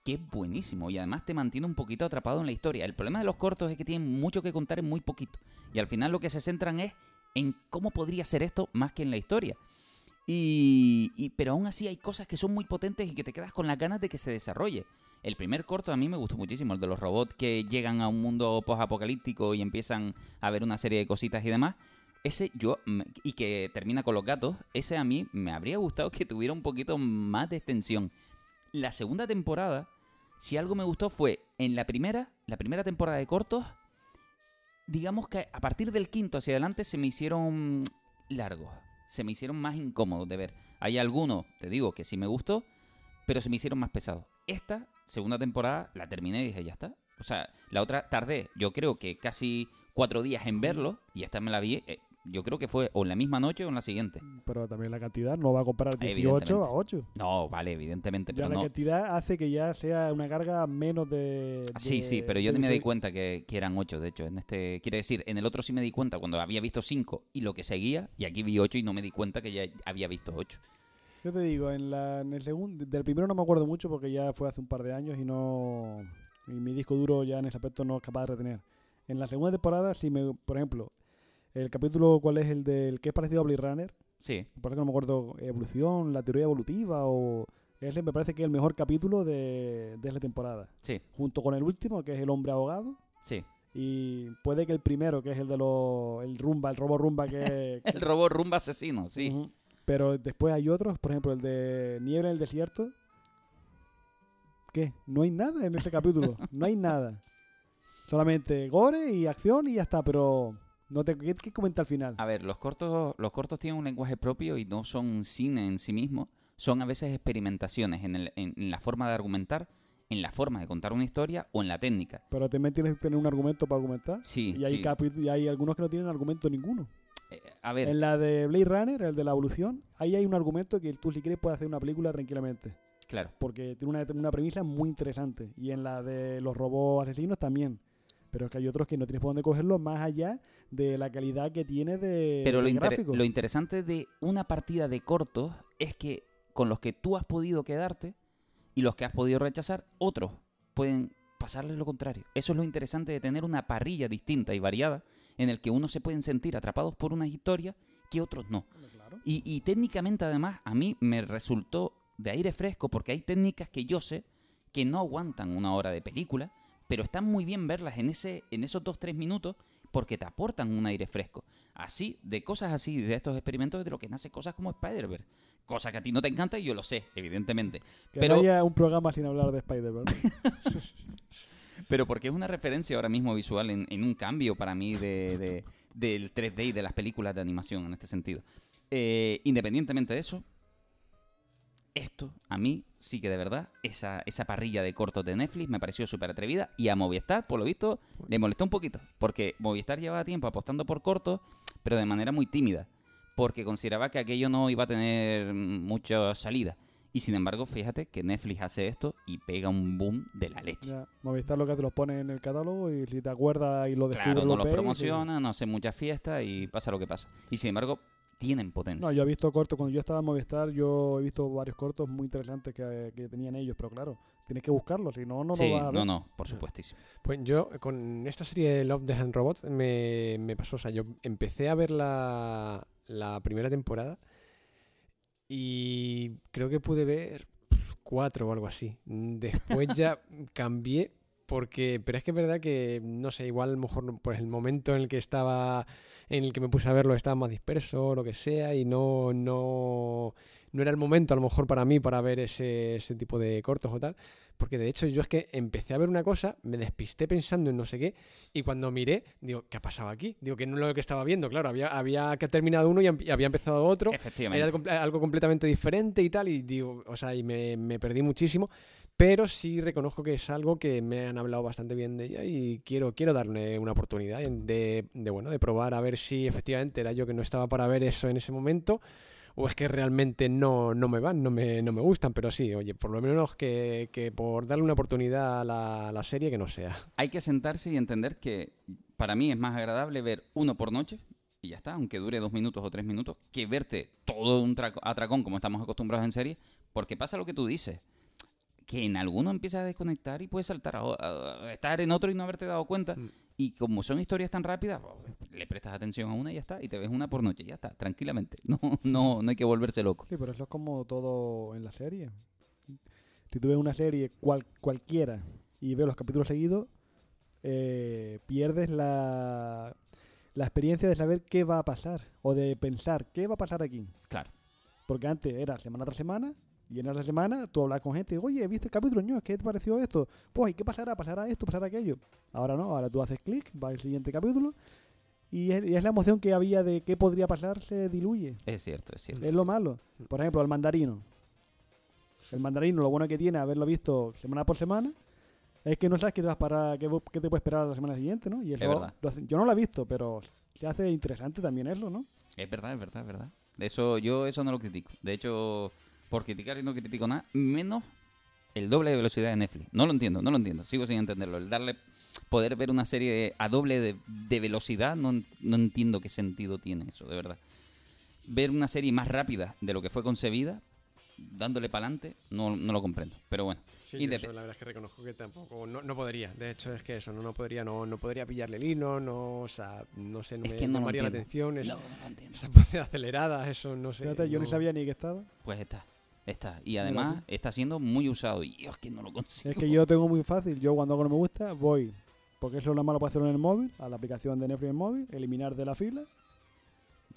que es buenísimo y además te mantiene un poquito atrapado en la historia. El problema de los cortos es que tienen mucho que contar en muy poquito, y al final lo que se centran es en cómo podría ser esto más que en la historia. Y, pero aún así hay cosas que son muy potentes y que te quedas con las ganas de que se desarrolle. El primer corto a mí me gustó muchísimo, el de los robots que llegan a un mundo post-apocalíptico y empiezan a ver una serie de cositas y demás. Ese yo, y que termina con los gatos, ese a mí me habría gustado que tuviera un poquito más de extensión. La segunda temporada, si algo me gustó fue en la primera, la primera temporada de cortos, digamos que a partir del quinto hacia adelante se me hicieron largos, se me hicieron más incómodos de ver. Hay algunos, te digo, que sí me gustó, pero se me hicieron más pesados. Esta segunda temporada la terminé y dije, ya está. O sea, la otra tardé, yo creo que casi cuatro días en verlo, y esta me la vi, eh, yo creo que fue o en la misma noche o en la siguiente. Pero también la cantidad no va a comparar 18 Evidentemente. a 8. No, vale, evidentemente, Ya pero la no. cantidad hace que ya sea una carga menos de. Sí, de- sí, pero yo me di cuenta que, que eran ocho, de hecho. En este, quiere decir, en el otro sí me di cuenta cuando había visto cinco y lo que seguía, y aquí vi ocho y no me di cuenta que ya había visto ocho. Yo te digo, en, la, en el segundo, del primero no me acuerdo mucho porque ya fue hace un par de años y no. Y mi disco duro ya en ese aspecto no es capaz de retener. En la segunda temporada, si me. Por ejemplo, el capítulo, ¿cuál es el del que es parecido a Blade Runner? Sí, Por eso que no me acuerdo, evolución, la teoría evolutiva o... Ese me parece que es el mejor capítulo de, de esa temporada. sí, Junto con el último, que es el hombre abogado. sí. Y puede que el primero, que es el de los... El rumba, el robo rumba que... El robot rumba asesino, sí. Pero después hay otros, por ejemplo, el de Niebla en el desierto. ¿Qué? No hay nada en ese capítulo. no hay nada. Solamente gore y acción y ya está, pero... No te, ¿qué, qué comenta al final? A ver, los cortos, los cortos tienen un lenguaje propio y no son cine en sí mismo. Son a veces experimentaciones en, el- en- en la forma de argumentar, en la forma de contar una historia o en la técnica. Pero también tienes que tener un argumento para argumentar. Sí, Y hay, sí. capi- y hay algunos que no tienen argumento ninguno. Eh, a ver, En la de Blade Runner, el de la evolución, ahí hay un argumento que tú si quieres puedes hacer una película tranquilamente. claro. Porque tiene una, una premisa muy interesante. Y en la de los robots asesinos también. Pero es que hay otros que no tienes por dónde cogerlo más allá de la calidad que tiene de, Pero lo, inter- interesante de una partida de cortos es que con los que tú has podido quedarte y los que has podido rechazar, otros pueden pasarles lo contrario. Eso es lo interesante de tener una parrilla distinta y variada en el que unos se pueden sentir atrapados por una historia que otros no. Claro. Y, y técnicamente además a mí me resultó de aire fresco porque hay técnicas que yo sé que no aguantan una hora de película, pero están muy bien verlas en, ese, en esos dos, tres minutos porque te aportan un aire fresco. Así, de cosas así, de estos experimentos, de lo que nace cosas como Spider-Verse. Cosa que a ti no te encanta y yo lo sé, evidentemente. Que pero- no haya un programa sin hablar de Spider-Man. Pero porque es una referencia ahora mismo visual en, en un cambio para mí de, de- del 3D y de las películas de animación en este sentido. Eh, independientemente de eso, esto a mí sí que de verdad, esa, esa parrilla de cortos de Netflix me pareció súper atrevida y a Movistar, por lo visto, le molestó un poquito. Porque Movistar llevaba tiempo apostando por cortos, pero de manera muy tímida. Porque consideraba que aquello no iba a tener mucha salida. Y sin embargo, fíjate que Netflix hace esto y pega un boom de la leche. Ya, Movistar lo que te los pone en el catálogo y si te acuerdas y lo descubres Claro, no lo y- promociona, no hace muchas fiestas y pasa lo que pasa. Y sin embargo, tienen potencia. No, yo he visto cortos, cuando yo estaba en Movistar, yo he visto varios cortos muy interesantes que, que tenían ellos, pero claro, tienes que buscarlos, si no, no sí, lo vas a ver. no, no, por supuestísimo. Pues yo con esta serie de Love, Death and Robots me, me pasó, o sea, yo empecé a ver la, la primera temporada y creo que pude ver cuatro o algo así. Después ya cambié porque, pero es que es verdad que, no sé, igual a lo mejor por el momento en el que estaba, en el que me puse a verlo estaba más disperso o lo que sea y no, no, no era el momento a lo mejor para mí para ver ese, ese tipo de cortos o tal. Porque de hecho yo es que empecé a ver una cosa, me despisté pensando en no sé qué, y cuando miré, digo, ¿qué ha pasado aquí? Digo, que no es lo que estaba viendo, claro, había, había que terminado uno y había empezado otro. Efectivamente. Era algo completamente diferente y tal, y digo, o sea, y me, me perdí muchísimo. Pero sí reconozco que es algo que me han hablado bastante bien de ella y quiero, quiero darle una oportunidad de, bueno, de probar a ver si efectivamente era yo que no estaba para ver eso en ese momento o es que realmente no, no me van, no me, no me gustan. Pero sí, oye, por lo menos que, que por darle una oportunidad a la, a la serie que no sea. Hay que sentarse y entender que para mí es más agradable ver uno por noche y ya está, aunque dure dos minutos o tres minutos, que verte todo un atracón como estamos acostumbrados en serie, porque pasa lo que tú dices, que en alguno empiezas a desconectar y puedes saltar a, o- a- a estar en otro y no haberte dado cuenta. Mm. Y como son historias tan rápidas, pues, le prestas atención a una y ya está, y te ves una por noche, ya está, tranquilamente. No, no, no hay que volverse loco. Sí, pero eso es como todo en la serie. Si tú ves una serie cual, cualquiera y ves los capítulos seguidos, eh, pierdes la, la experiencia de saber qué va a pasar o de pensar qué va a pasar aquí. Claro. Porque antes era semana tras semana y en esa semana tú hablabas con gente, oye, ¿viste el capítulo? No, ¿qué te pareció esto? Pues, ¿y qué pasará? ¿Pasará esto? ¿Pasará aquello? Ahora no, ahora tú haces clic, va al siguiente capítulo y es, y es la emoción que había de qué podría pasar se diluye. Es cierto, es cierto. Es lo malo. Por ejemplo, el mandarino. El mandarino, lo bueno que tiene haberlo visto semana por semana, es que no sabes qué te, vas para, qué, qué te puede esperar la semana siguiente, ¿no? Y eso verdad. lo hace- yo no lo he visto, pero se hace interesante también eso, ¿no? Es verdad, es verdad, es verdad. Eso, yo eso no lo critico. De hecho, por criticar y no critico nada, menos el doble de velocidad de Netflix. No lo entiendo, no lo entiendo. Sigo sin entenderlo. El darle, poder ver una serie de- a doble de, de velocidad, no, no entiendo qué sentido tiene eso, de verdad. Ver una serie más rápida de lo que fue concebida, dándole para adelante, no, no lo comprendo. Pero bueno, Sí, Y yo de- eso la verdad es que reconozco que tampoco, no, no podría. De hecho, es que eso, no, no podría, no, no podría pillarle el hilo, no, o sea, no sé, no Es me que no lo llamaría la atención. Es, no, no entiendo. Esas voces aceleradas, eso no sé. Fíjate, yo ni no- sabía ni que estaba. Pues está, está. Y además está siendo muy usado. Y yo es que no lo consigo. Es que yo tengo muy fácil. Yo cuando algo no me gusta, voy, porque eso es lo malo para hacerlo en el móvil, a la aplicación de Netflix en el móvil, eliminar de la fila.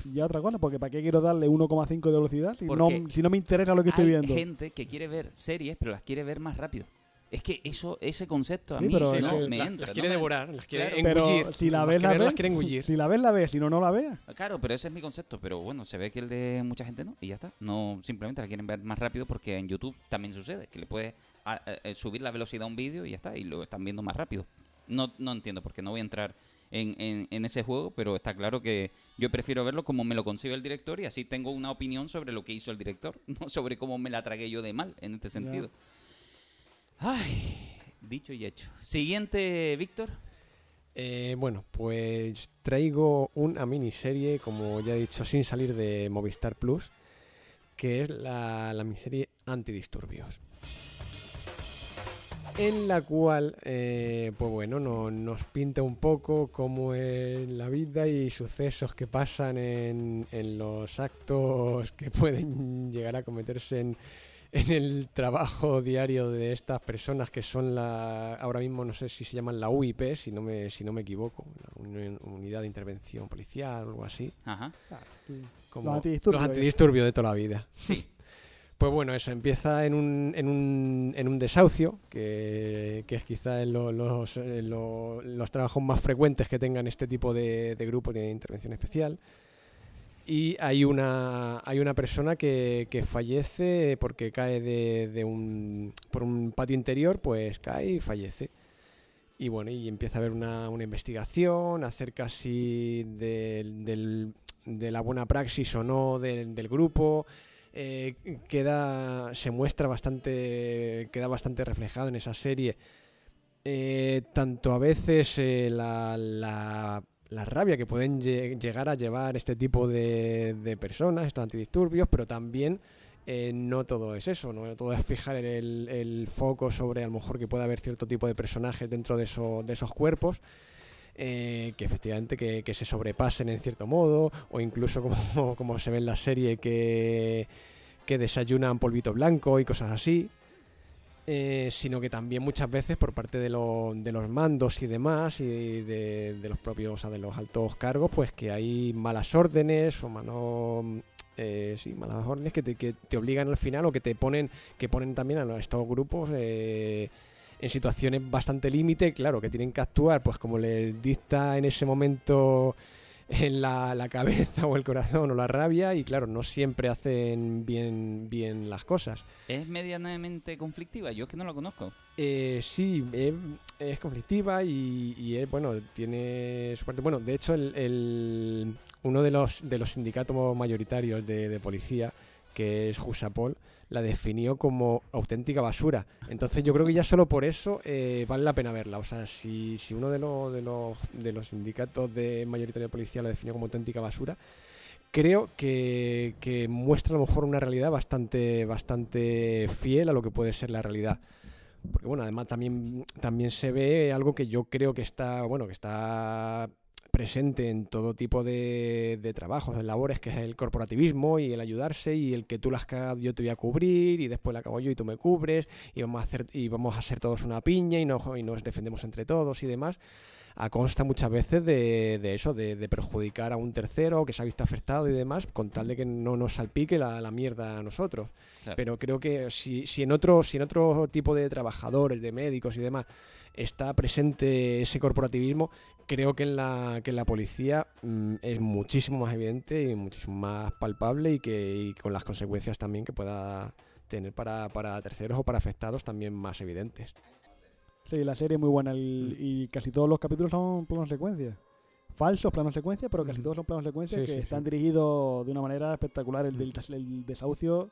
Y ya otra cosa, porque ¿para qué quiero darle 1,5 de velocidad si no, si no me interesa lo que estoy Hay viendo? gente que quiere ver series, pero las quiere ver más rápido. Es que eso, ese concepto a Sí, mí pero Sí, es no que me la- entra. las no quiere devorar, las quiere Claro. Pero engullir. si la ves, la ver, ves. las quiere engullir. Si la ves, la ves. Si no, no la veas. Claro, pero ese es mi concepto. Pero bueno, se ve que el de mucha gente no, y ya está. No, simplemente la quieren ver más rápido porque en YouTube también sucede, que le puedes a- a- a subir la velocidad a un vídeo y ya está, y lo están viendo más rápido. No, no entiendo, porque no voy a entrar en, en- en ese juego, pero está claro que yo prefiero verlo como me lo concibe el director y así tengo una opinión sobre lo que hizo el director, no sobre cómo me la tragué yo de mal en este sentido. Ay, dicho y hecho. Siguiente, Víctor. Eh, bueno, pues traigo una miniserie, como ya he dicho, sin salir de Movistar Plus, que es la, la miniserie Antidisturbios. En la cual, eh, pues bueno, no- nos pinta un poco cómo es la vida y sucesos que pasan en, en los actos que pueden llegar a cometerse en, en el trabajo diario de estas personas que son la ahora mismo no sé si se llaman la UIP si no me si no me equivoco la Uni- unidad de intervención policial o algo así Ajá. como Los antidisturbios, los eh. antidisturbios de toda la vida Sí. pues bueno eso empieza en un en un, en un desahucio que, que es quizá en lo- los, en lo- los trabajos más frecuentes que tengan este tipo de, de grupos de intervención especial y hay una hay una persona que, que fallece porque cae de, de un por un patio interior pues cae y fallece. Y bueno y empieza a haber una, una investigación acerca si del, del- de la buena praxis o no del, del grupo. Eh, queda se muestra bastante queda bastante reflejado en esa serie. Eh, tanto a veces eh, la- la rabia que pueden lle- llegar a llevar este tipo de, personas, estos antidisturbios, pero también eh, no todo es eso, no todo es fijar el, foco sobre a lo mejor que pueda haber cierto tipo de personajes dentro de, eso- de esos cuerpos. eh, que efectivamente que, se sobrepasen en cierto modo o incluso como, se ve en la serie que desayunan polvito blanco y cosas así eh, sino que también muchas veces por parte de, lo- de los mandos y demás y de, los propios, o sea, de los altos cargos, pues que hay malas órdenes o eh, sí, malas órdenes que te, que te obligan al final o que te ponen, que ponen también a estos grupos eh, en situaciones bastante límite, claro, que tienen que actuar pues como les dicta en ese momento en la, la cabeza o el corazón o la rabia y claro, no siempre hacen bien, bien las cosas. ¿Es medianamente conflictiva? Yo es que no la conozco. Eh, sí, es, es conflictiva y, y es, bueno, tiene su parte. Bueno, de hecho, el, el- uno de los, de los sindicatos mayoritarios de, de policía, que es Jusapol, la definió como auténtica basura. Entonces yo creo que ya solo por eso eh, vale la pena verla. O sea, si, si uno de los, de, de los sindicatos de mayoritario de policía la definió como auténtica basura, creo que, que muestra a lo mejor una realidad bastante, bastante fiel a lo que puede ser la realidad. Porque bueno, además también, también se ve algo que yo creo que está, bueno, que está presente en todo tipo de, de trabajos, de labores, que es el corporativismo y el ayudarse y el que tú las cagas yo te voy a cubrir y después la acabo yo y tú me cubres y vamos a hacer y vamos a ser todos una piña y, no, y nos defendemos entre todos y demás. A consta muchas veces de, de eso, de, de perjudicar a un tercero que se ha visto afectado y demás, con tal de que no nos salpique la, la mierda a nosotros. Claro. Pero creo que si, si, en otro, si en otro tipo de trabajadores, de médicos y demás, está presente ese corporativismo, creo que en la, que en la policía mm, es muchísimo más evidente y muchísimo más palpable y que y con las consecuencias también que pueda tener para, para terceros o para afectados también más evidentes. Sí, la serie es muy buena el- y casi todos los capítulos son planos secuencia. Falsos planos secuencia, pero casi Ujú. todos son planos secuencia Sí, que sí, están sí. dirigidos de una manera espectacular. El, Mm. del, el desahucio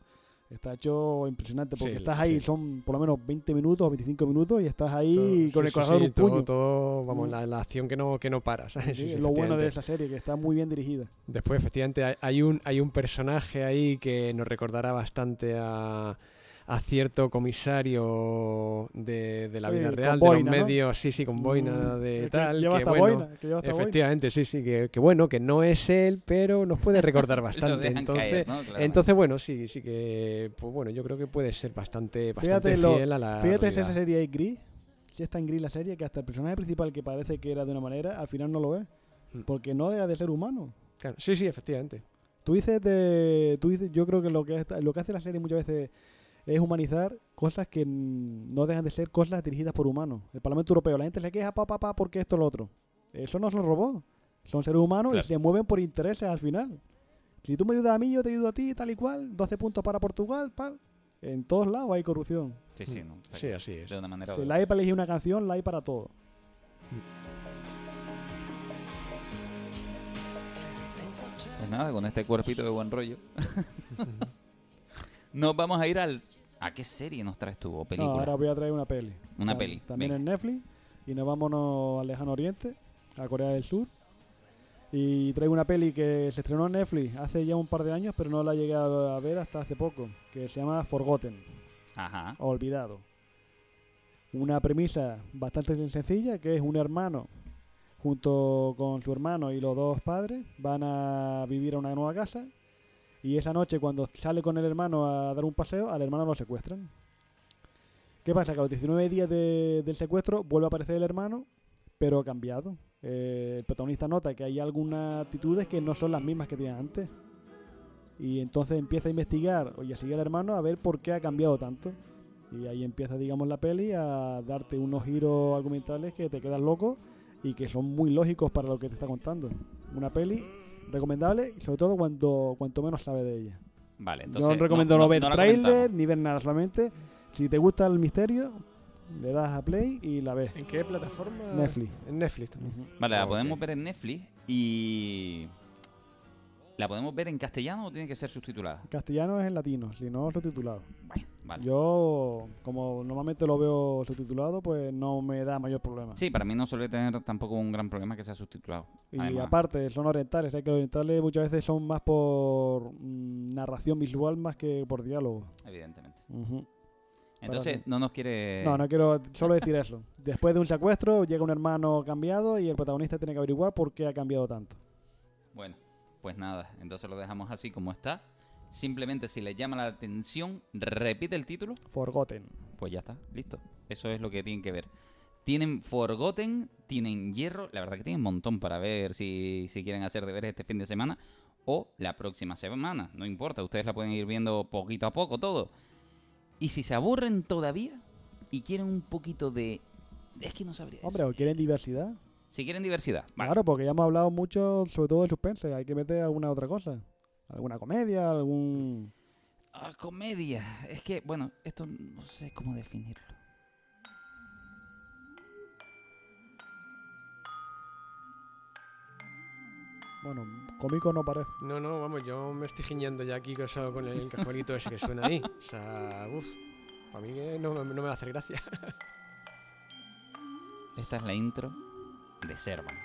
está hecho impresionante porque estás ahí, son por lo menos 20 minutos o 25 minutos y estás ahí Todo- con el corazón en un todo, puño. todo, vamos, Mm. la, la acción que no, que no es lo bueno de esa serie, que está muy bien dirigida. Después, efectivamente, hay- hay un, hay un personaje ahí que nos recordará bastante a, a cierto comisario de, de la Sí, vida real, boina, de ¿no? los medios, sí, sí, con boina Mm, de que tal, que hasta bueno, boina, que efectivamente, sí, sí, que, que bueno, que no es él, pero nos puede recordar bastante. entonces, caer, ¿no? Claramente. entonces, bueno, sí, sí que, pues bueno, yo creo que puede ser bastante, bastante Fíjate lo- fiel a la Fíjate si realidad. esa serie es gris, si es tan gris la serie que hasta el personaje principal que parece que era de una manera, al final no lo es. Mm. Porque no deja de ser humano. Claro, sí, sí, efectivamente. Tú dices de. Tú dices, yo creo que lo que, lo que hace la serie muchas veces es humanizar cosas que no dejan de ser cosas dirigidas por humanos. El Parlamento Europeo, la gente se queja, pa, pa, pa, porque esto lo otro. Eso no son robots. Son seres humanos Claro. y se mueven por intereses al final. Si tú me ayudas a mí, yo te ayudo a ti, tal y cual. 12 puntos para Portugal, pal. En todos lados hay corrupción. Sí, sí, no, Sí, así es. De una manera Si la hay para elegir una canción, la hay para todo. Pues nada, con este cuerpito de buen rollo. nos vamos a ir al. ¿A qué serie nos traes tú o No, película? ahora voy a traer una peli. Una peli, También venga. en Netflix. Y nos vámonos al lejano oriente, a Corea del Sur. Y traigo una peli que se estrenó en Netflix hace ya un par de años, pero no la llegué a a ver hasta hace poco. Que se llama Forgotten, Ajá. Olvidado. Una premisa bastante sencilla, que es un hermano junto con su hermano y los dos padres van a vivir a una nueva casa y esa noche cuando sale con el hermano a dar un paseo al hermano lo secuestran. ¿Qué pasa? Que a los 19 días de- del secuestro vuelve a aparecer el hermano, pero ha cambiado. Eh, el protagonista nota que hay algunas actitudes que no son las mismas que tenía antes. Y entonces empieza a investigar y a seguir al hermano a ver por qué ha cambiado tanto. Y ahí empieza, digamos, la peli a darte unos giros argumentales que te quedan locos y que son muy lógicos para lo que te está contando. Una peli recomendable y sobre todo cuando cuanto menos sabe de ella. Vale, entonces. no recomiendo no, ver trailer ni ver nada, solamente si te gusta el misterio, le das a play y la ves. ¿En qué plataforma? Netflix. En Netflix también. Vale, la podemos ver en Netflix y. ¿La podemos ver en castellano o tiene que ser subtitulada? Castellano es en latino, si no subtitulado. Bueno, vale. Yo, como normalmente lo veo subtitulado, pues no me da mayor problema. Sí, para mí no suele tener tampoco un gran problema que sea subtitulado. Y Además, aparte, son orientales. Hay que los orientales muchas veces son más por mm, narración visual más que por diálogo. Evidentemente. Entonces, no nos quiere. No, no quiero solo decir eso. Después de un secuestro, llega un hermano cambiado y el protagonista tiene que averiguar por qué ha cambiado tanto. Bueno, pues nada, entonces lo dejamos así como está. Simplemente si les llama la atención, repite el título, Forgotten. pues ya está, listo. Eso es lo que tienen que ver. Tienen Forgotten, tienen Hierro, la verdad que tienen un montón para ver si, si quieren hacer deberes este fin de semana. o la próxima semana. No importa, ustedes la pueden ir viendo poquito a poco todo. Y si se aburren todavía y quieren un poquito de... Es que no sabría Hombre, decir. o quieren diversidad. Si quieren diversidad. Vale. Claro, porque ya hemos hablado mucho, sobre todo de suspense. Hay que meter alguna otra cosa. Alguna comedia, algún... Ah, comedia. Es que, bueno, esto no sé cómo definirlo. Bueno, cómico no parece. No, no, vamos, yo me estoy giñando ya aquí con, el cajuelito ese que suena ahí. O sea, uff, para mí que no, me- no me va a hacer gracia. Esta es la intro de Servan.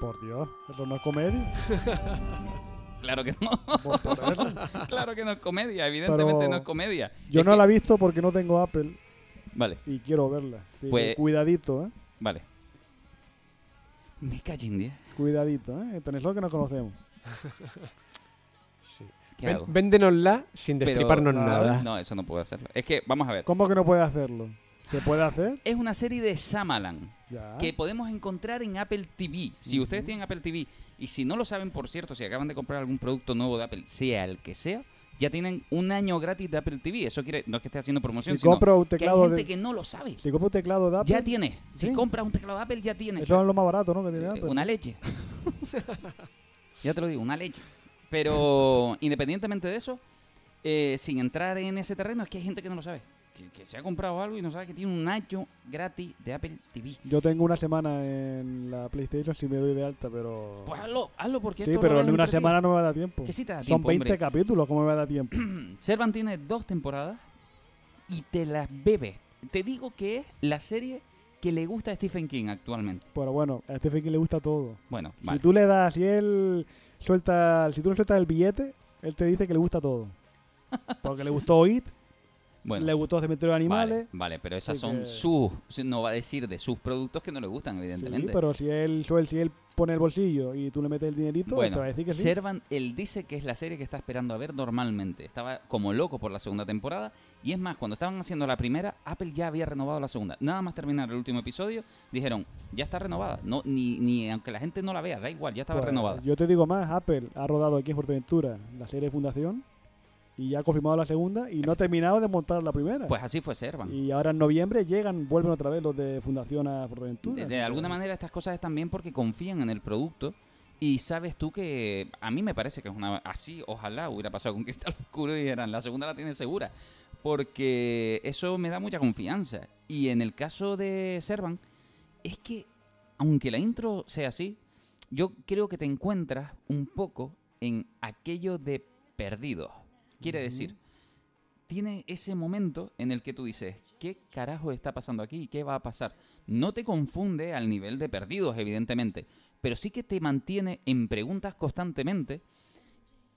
Por Dios, eso no es comedia. Claro que no. Claro que no es comedia. Evidentemente Pero no es comedia. Yo Es no que- la he visto porque no tengo Apple Vale, y quiero verla. Pues- Cuidadito, ¿eh? vale. Me día. Cuidadito, ¿eh? Tenéis lo que no conocemos. Sí. Véndenosla sin destriparnos no, nada. No, eso no puedo hacerlo. Es que, vamos a ver. ¿Cómo que no puede hacerlo? ¿Se puede hacer? Es una serie de Samalan Ya. que podemos encontrar en Apple TV. Si ustedes tienen Apple TV y si no lo saben, por cierto, si acaban de comprar algún producto nuevo de Apple, sea el que sea, ya tienen un año gratis de Apple TV. Eso quiere, no es que esté haciendo promoción, Si sino un que hay teclado gente de... que no lo sabe. Si compro un teclado de Apple, Ya tiene. Si Sí. compras un teclado de Apple, ya tiene. eso es lo más barato, ¿no? Que tiene Eh, Apple. Una leche. ya te lo digo, una leche. Pero independientemente de eso, eh, sin entrar en ese terreno, es que hay gente que no lo sabe. Que, que se ha comprado algo y no sabe que tiene un año gratis de Apple TV. Yo tengo una semana en la PlayStation si me doy de alta, pero... Pues hazlo, hazlo porque sí, esto pero en una semana no me da tiempo. Que sí te da Son tiempo, 20 hombre. capítulos, ¿cómo me va a dar tiempo? Servan tiene dos temporadas y te las bebes. Te digo que es la serie que le gusta a Stephen King actualmente. Pero bueno, a Stephen King le gusta todo. Bueno, Si vale. tú le das, si él suelta, si tú le sueltas el billete, él te dice que le gusta todo. Porque le gustó It, Bueno, le gustó Cementerio de Animales. Vale, vale, pero esas son que- sus. No va a decir de sus productos que no le gustan, Sí, evidentemente. pero si él, suel- si él pone el bolsillo y tú le metes el dinerito, bueno, te va a decir que sí. Servan, él dice que es la serie que está esperando a ver normalmente. Estaba como loco por la segunda temporada. Y es más, cuando estaban haciendo la primera, Apple ya había renovado la segunda. Nada más terminar el último episodio, dijeron, ya está renovada. No, ni, ni aunque la gente no la vea, da igual, ya estaba Pues, renovada. Yo te digo más, Apple ha rodado aquí en Fuerteventura la serie de Fundación y ya ha confirmado la segunda y no ha terminado de montar la primera. Pues así fue Servan. y ahora en noviembre llegan, vuelven otra vez los de Fundación a Fuerteventura. De, que- alguna manera estas cosas están bien porque confían en el producto y sabes tú que a mí me parece que es una así ojalá hubiera pasado con Cristal Oscuro y dijeran la segunda la tiene segura porque eso me da mucha confianza y en el caso de Servan es que aunque la intro sea así yo creo que te encuentras un poco en aquello de perdido quiere decir tiene ese momento en el que tú dices, ¿qué carajo está pasando aquí? ¿Qué va a pasar? No te confunde al nivel de perdidos, evidentemente, pero sí que te mantiene en preguntas constantemente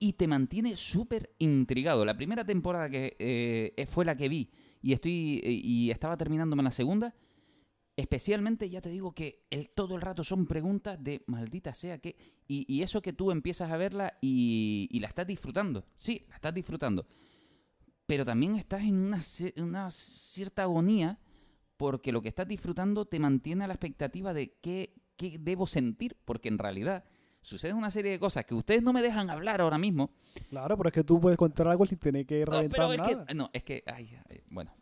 y te mantiene súper intrigado. La primera temporada que eh, fue la que vi y estoy eh, y estaba terminándome la segunda, especialmente ya te digo que el, todo el rato son preguntas de maldita sea que y, y eso que tú empiezas a verla y, y la estás disfrutando. Sí, la estás disfrutando pero también estás en una, una cierta agonía porque lo que estás disfrutando te mantiene a la expectativa de qué, qué debo sentir, porque en realidad sucede una serie de cosas que ustedes no me dejan hablar ahora mismo. Claro, pero es que tú puedes contar algo sin tener que No, reventar pero es nada. que, no, es que, ay, ay, bueno,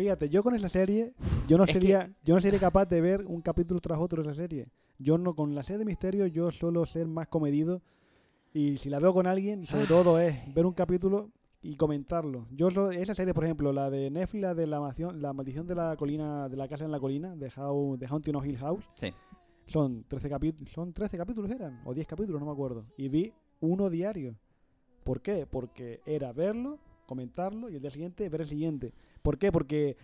Fíjate, yo con esa serie, yo no Es sería, yo no sería capaz de ver un capítulo tras otro de esa serie. Yo no, con la serie de misterio, yo suelo ser más comedido y si la veo con alguien, sobre todo es ver un capítulo y comentarlo. Yo so- esa serie, por ejemplo, la de Netflix, la de la maldición, la maldición de la colina, de la casa en la colina, de, How, de Haunting of Hill House, sí. son 13 capítulos, son 13 capítulos eran, o 10 capítulos, no me acuerdo. Y vi uno diario. ¿Por qué? Porque era verlo, comentarlo y el día siguiente ver el siguiente. ¿Por qué? Porque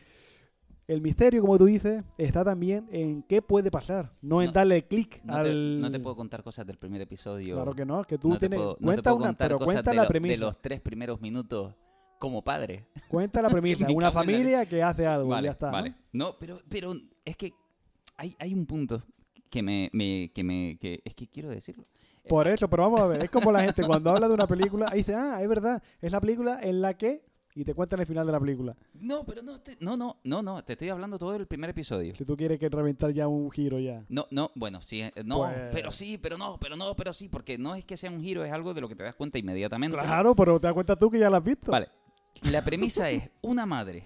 el misterio, como tú dices, está también en qué puede pasar, no en No- darle clic No, te, al... no te puedo contar cosas del primer episodio. Claro que no, que tú no te tienes... puedo- no te cuenta puedo una, pero cuenta de la lo- premisa. De los tres primeros minutos como padre. Cuenta la premisa. una la familia que hace algo y ya está. Vale. No, pero, pero es que hay, hay un punto que me, me- que me, que es que quiero decirlo. Por eso, pero vamos a ver, es como la gente cuando habla de una película, dice, ah, es verdad, es la película en la que y te cuentan el final de la película. No, pero no, te- no, no, no, no, te estoy hablando todo del primer episodio. Si tú quieres que reventar ya un giro ya. No, no, bueno, sí, eh, no, Pues- pero sí, pero no, pero no, pero sí, porque no es que sea un giro, es algo de lo que te das cuenta inmediatamente. Claro, pero te das cuenta tú que ya la has visto. Vale, la premisa es una madre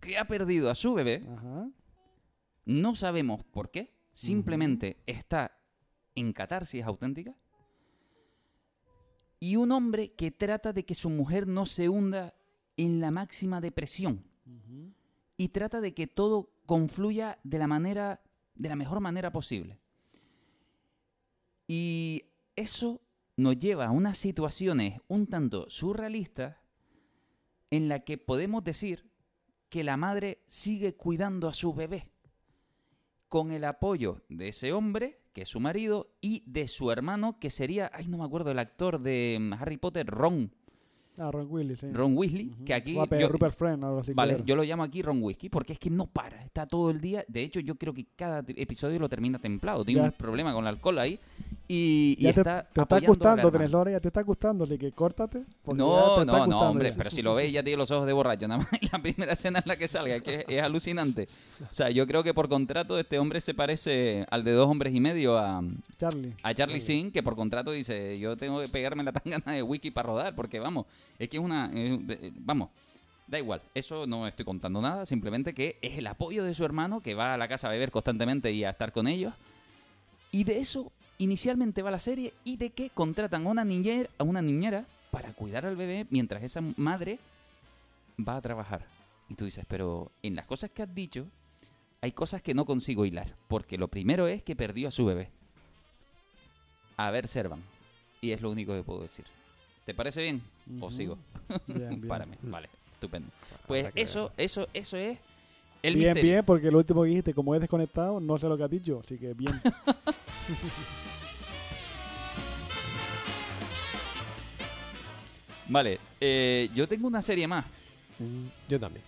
que ha perdido a su bebé, Ajá. no sabemos por qué, simplemente está en catarsis auténtica, y un hombre que trata de que su mujer no se hunda en la máxima depresión y trata de que todo confluya de la manera de la mejor manera posible. Y eso nos lleva a unas situaciones un tanto surrealistas en la que podemos decir que la madre sigue cuidando a su bebé con el apoyo de ese hombre, que es su marido, y de su hermano, que sería, ay, no me acuerdo, el actor de mm, Harry Potter, Ron, Ah, Ron Willis, sí. Ron Weasley, que aquí... Guape, yo- Rupert Friend, algo así. Vale, yo lo llamo aquí Ron Whisky porque es que no para, está todo el día. De hecho, yo creo que cada episodio lo termina templado. Tiene Ya. un problema con el alcohol ahí y, y Ya te, está. te está gustando, tenés Lore, ya te está gustando, así que córtate. No, no, no, hombre, ya. pero si lo veis ya tiene los ojos de borracho, nada más la primera escena en la que salga, es que es, alucinante. O sea, yo creo que por contrato este hombre se parece al de dos hombres y medio a, Charlie. a Charlie Sin, que por contrato dice, yo tengo que pegarme la tangana de wiki para rodar, porque vamos, es que es una... eh, vamos, da igual, eso no estoy contando nada, simplemente que es el apoyo de su hermano, que va a la casa a beber constantemente y a estar con ellos. Y de eso inicialmente va la serie y de que contratan a una niñera, a una niñera para cuidar al bebé mientras esa madre va a trabajar. Y tú dices, pero en las cosas que has dicho hay cosas que no consigo hilar, porque lo primero es que perdió a su bebé. A ver, Servan. Y es lo único que puedo decir. ¿Te parece bien? ¿O Ujú. sigo? Bien, bien. Párame. Vale, estupendo. Pues eso, eso, eso es el bien, misterio. bien, porque lo último que dijiste, como es desconectado, no sé lo que has dicho, así que bien. Vale, eh, yo tengo una serie más. Mm, Yo también.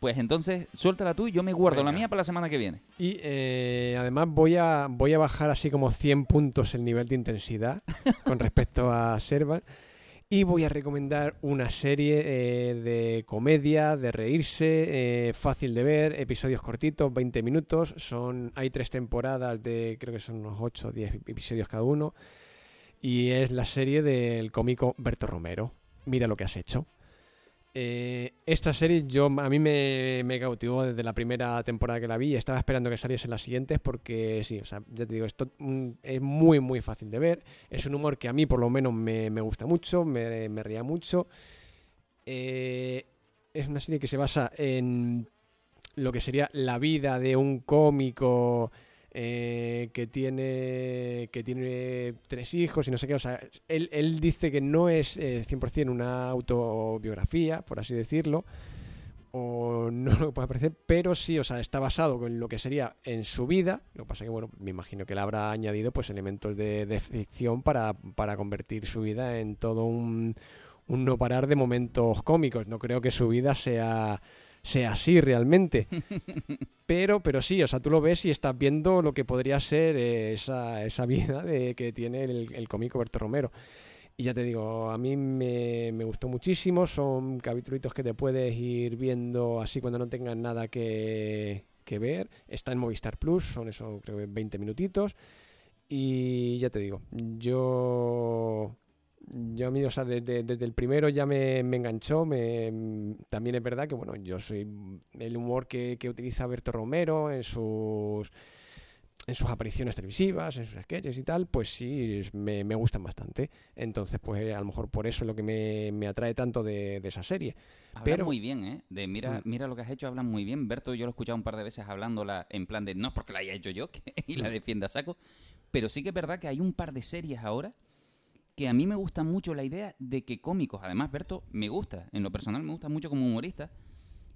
Pues entonces, suéltala tú y yo me guardo la mía para la semana que viene. Y eh, además voy a, voy a bajar así como 100 puntos el nivel de intensidad con respecto a Servan. Y voy a recomendar una serie eh, de comedia, de reírse, eh, fácil de ver, episodios cortitos, 20 minutos. Son, hay tres temporadas de, creo que son unos 8 o 10 episodios cada uno. Y es la serie del cómico Berto Romero. Mira lo que has hecho. Eh, esta serie yo a mí me, cautivó desde la primera temporada que la vi y estaba esperando que saliesen las siguientes porque sí, o sea, ya te digo, esto mm, es muy muy fácil de ver, es un humor que a mí por lo menos me, me gusta mucho, me, me ría mucho. Eh, es una serie que se basa en lo que sería la vida de un cómico eh, que tiene que tiene tres hijos y no sé qué. O sea, él, él dice que no es eh, 100% una autobiografía, por así decirlo, o no lo que pueda parecer, pero sí, o sea, está basado en lo que sería en su vida. Lo que pasa que, bueno, me imagino que le habrá añadido pues elementos de, de ficción para, para convertir su vida en todo un, un no parar de momentos cómicos. No creo que su vida sea sea así realmente. Pero, pero sí, o sea, tú lo ves y estás viendo lo que podría ser esa, esa vida de, que tiene el, el cómico Berto Romero. Y ya te digo, a mí me, me gustó muchísimo, son capítulos que te puedes ir viendo así cuando no tengas nada que, que ver. Está en Movistar Plus, son eso creo que 20 minutitos. Y ya te digo, yo yo a mí, o sea, desde, desde el primero ya me, me enganchó. Me, también es verdad que, bueno, yo soy el humor que, que utiliza Berto Romero en sus en sus apariciones televisivas, en sus sketches y tal, pues sí, me, me gustan bastante. Entonces, pues a lo mejor por eso es lo que me, me atrae tanto de, de esa serie. Hablan Pero- muy bien, ¿eh? De mira, Mm. mira lo que has hecho, hablan muy bien. Berto, yo lo he escuchado un par de veces hablándola en plan de no es porque la haya hecho yo que- y la defienda saco. Pero sí que es verdad que hay un par de series ahora que a mí me gusta mucho la idea de que cómicos, además Berto me gusta, en lo personal me gusta mucho como humorista,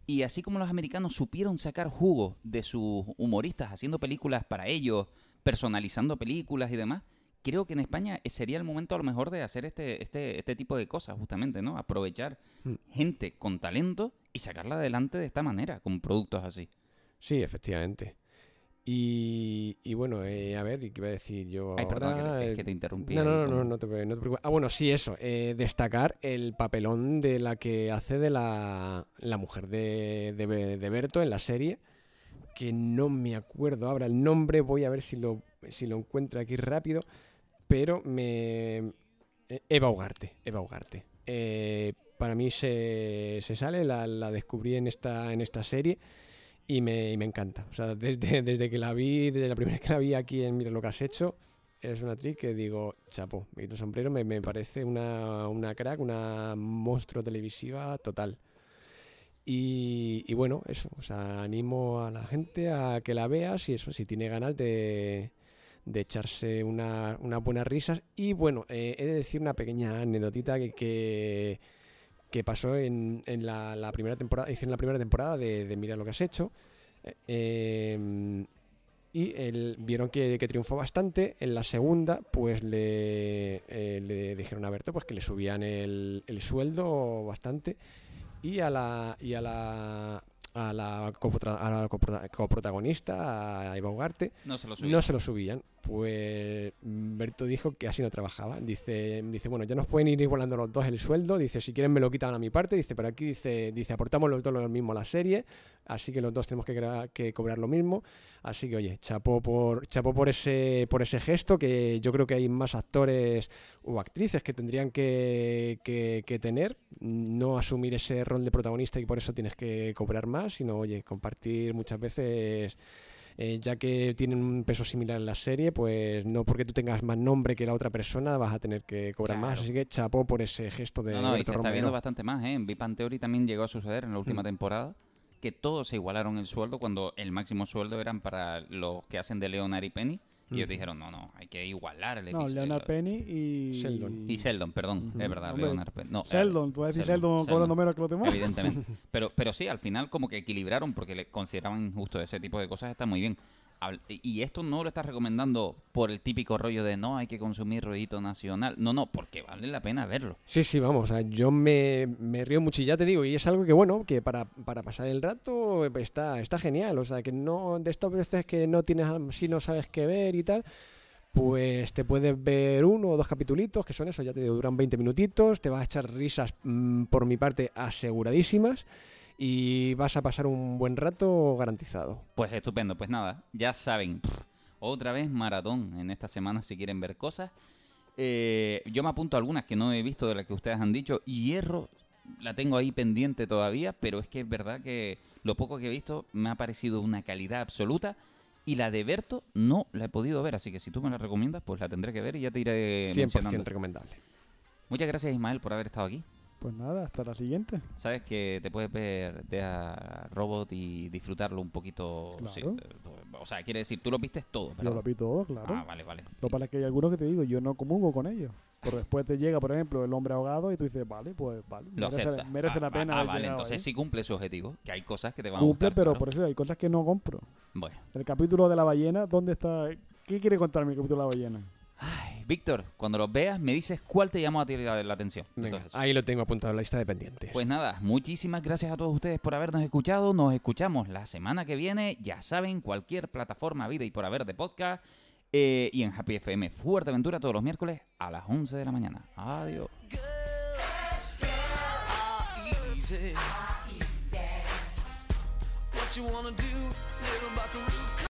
y así como los americanos supieron sacar jugo de sus humoristas haciendo películas para ellos, personalizando películas y demás, creo que en España sería el momento a lo mejor de hacer este, este, este tipo de cosas, justamente, ¿no? Aprovechar Mm. gente con talento y sacarla adelante de esta manera, con productos así. Sí, efectivamente. Y, y bueno, eh, a ver, ¿y qué iba a decir yo Ay, perdón, ahora? que- es que te interrumpí. No, no, no, no, no te, pre- no te preocupes. Ah, bueno, sí, eso. eh, destacar el papelón de la que hace de la, la mujer de, de Berto en la serie, que no me acuerdo ahora el nombre, voy a ver si lo, si lo encuentro aquí rápido, pero me... eh, Eva Ugarte, Eva Ugarte. Eh, para mí se, se sale, la, la descubrí en esta, en esta serie y me, y me encanta. O sea, desde, desde que la vi, desde la primera vez que la vi aquí en Mira lo que has hecho, es una actriz que digo, chapo, el sombrero, me, me parece una, una crack, una monstruo televisiva total. Y, y bueno, eso, o sea, animo a la gente a que la vea, si eso, si tiene ganas de, de echarse una, unas buenas risas. Y bueno, eh, he de decir una pequeña anécdotita que, que, que pasó en, en la, la primera temporada, hice en la primera temporada de, de Mira lo que has hecho. Eh, y el- vieron que, que triunfó bastante. En la segunda, pues le, eh, le dijeron a Berto pues, que le subían el, el sueldo bastante. Y a la, y a la, a la, coprotagonista, a Eva Ugarte, No se lo no se lo subían. Pues mm, Berto dijo que así no trabajaba. Dice, dice, bueno, ya nos pueden ir igualando los dos el sueldo. Dice, si quieren me lo quitan a mi parte. Dice, pero aquí dice, dice aportamos los dos lo mismo a la serie. Así que los dos tenemos que, que cobrar lo mismo. Así que oye, chapó por, chapó por ese, por ese gesto que yo creo que hay más actores o actrices que tendrían que, que tener. No asumir ese rol de protagonista y por eso tienes que cobrar más, sino oye, compartir muchas veces eh, ya que tienen un peso similar en la serie, pues no porque tú tengas más nombre que la otra persona vas a tener que cobrar más. Así que chapó por ese gesto de No, no, y se está viendo bastante más, ¿eh? En Big Bang Theory también llegó a suceder en la última Mm. temporada que todos se igualaron el sueldo cuando el máximo sueldo eran para los que hacen de Leonard y Penny. Y ellos dijeron, no, no, hay que igualar el No, episodio. Leonard Penny y... Sheldon. Y Sheldon, perdón, es verdad, Hombre, Leonard Penny. No, eh, Sheldon, tú vas a decir Sheldon, Sheldon, cobrando menos que los demás. Evidentemente. Pero, pero sí, al final como que equilibraron porque le consideraban injusto ese tipo de cosas, está muy bien. Y esto no lo estás recomendando por el típico rollo de no, hay que consumir rollito nacional. No, no, porque vale la pena verlo. Sí, sí, vamos, yo me, me río mucho y ya te digo, y es algo que bueno, que para, para pasar el rato eh, está, está genial, o sea, que no, de estas veces que no tienes, si no sabes qué ver y tal, pues te puedes ver uno o dos capitulitos, que son eso, ya te digo, duran 20 minutitos, te vas a echar risas mm, por mi parte aseguradísimas y vas a pasar un buen rato garantizado. Pues estupendo, pues nada, ya saben, pff, otra vez maratón en esta semana si quieren ver cosas. Eh, yo me apunto a algunas que no he visto de las que ustedes han dicho. Hierro la tengo ahí pendiente todavía, pero es que es verdad que lo poco que he visto me ha parecido una calidad absoluta. Y la de Berto no la he podido ver, así que si tú me la recomiendas, pues la tendré que ver y ya te iré 100% mencionando. recomendable. Muchas gracias Ismael por haber estado aquí. Pues nada, hasta la siguiente. Sabes que te puedes ver de a Robot y disfrutarlo un poquito. Claro. sí, eh, o sea, quiere decir, tú lo viste todo, Yo ¿verdad? lo vi todo, claro. Ah, vale, vale. Lo que pasa es que hay algunos que te digo, yo no comulgo con ellos. Pero después te llega, por ejemplo, el hombre ahogado y tú dices, vale, pues vale. Lo merece, acepta. merece Ah, la va- pena. Ah, haber vale, entonces ahí. sí cumple su objetivo. Que hay cosas que te van a Cumple, gustar. pero claro. por eso hay cosas que no compro. Bueno. El capítulo de la ballena, ¿dónde está? ¿Qué quiere contarme el capítulo de la ballena? Ay, Víctor, cuando los veas, me dices cuál te llamó a ti la, la atención. Venga, ahí lo tengo apuntado en la lista de pendientes. Pues nada, muchísimas gracias a todos ustedes por habernos escuchado. Nos escuchamos la semana que viene. Ya saben, cualquier plataforma vida y por haber de podcast. eh, y en Happy FM Fuerteventura todos los miércoles a las 11 de la mañana. Adiós.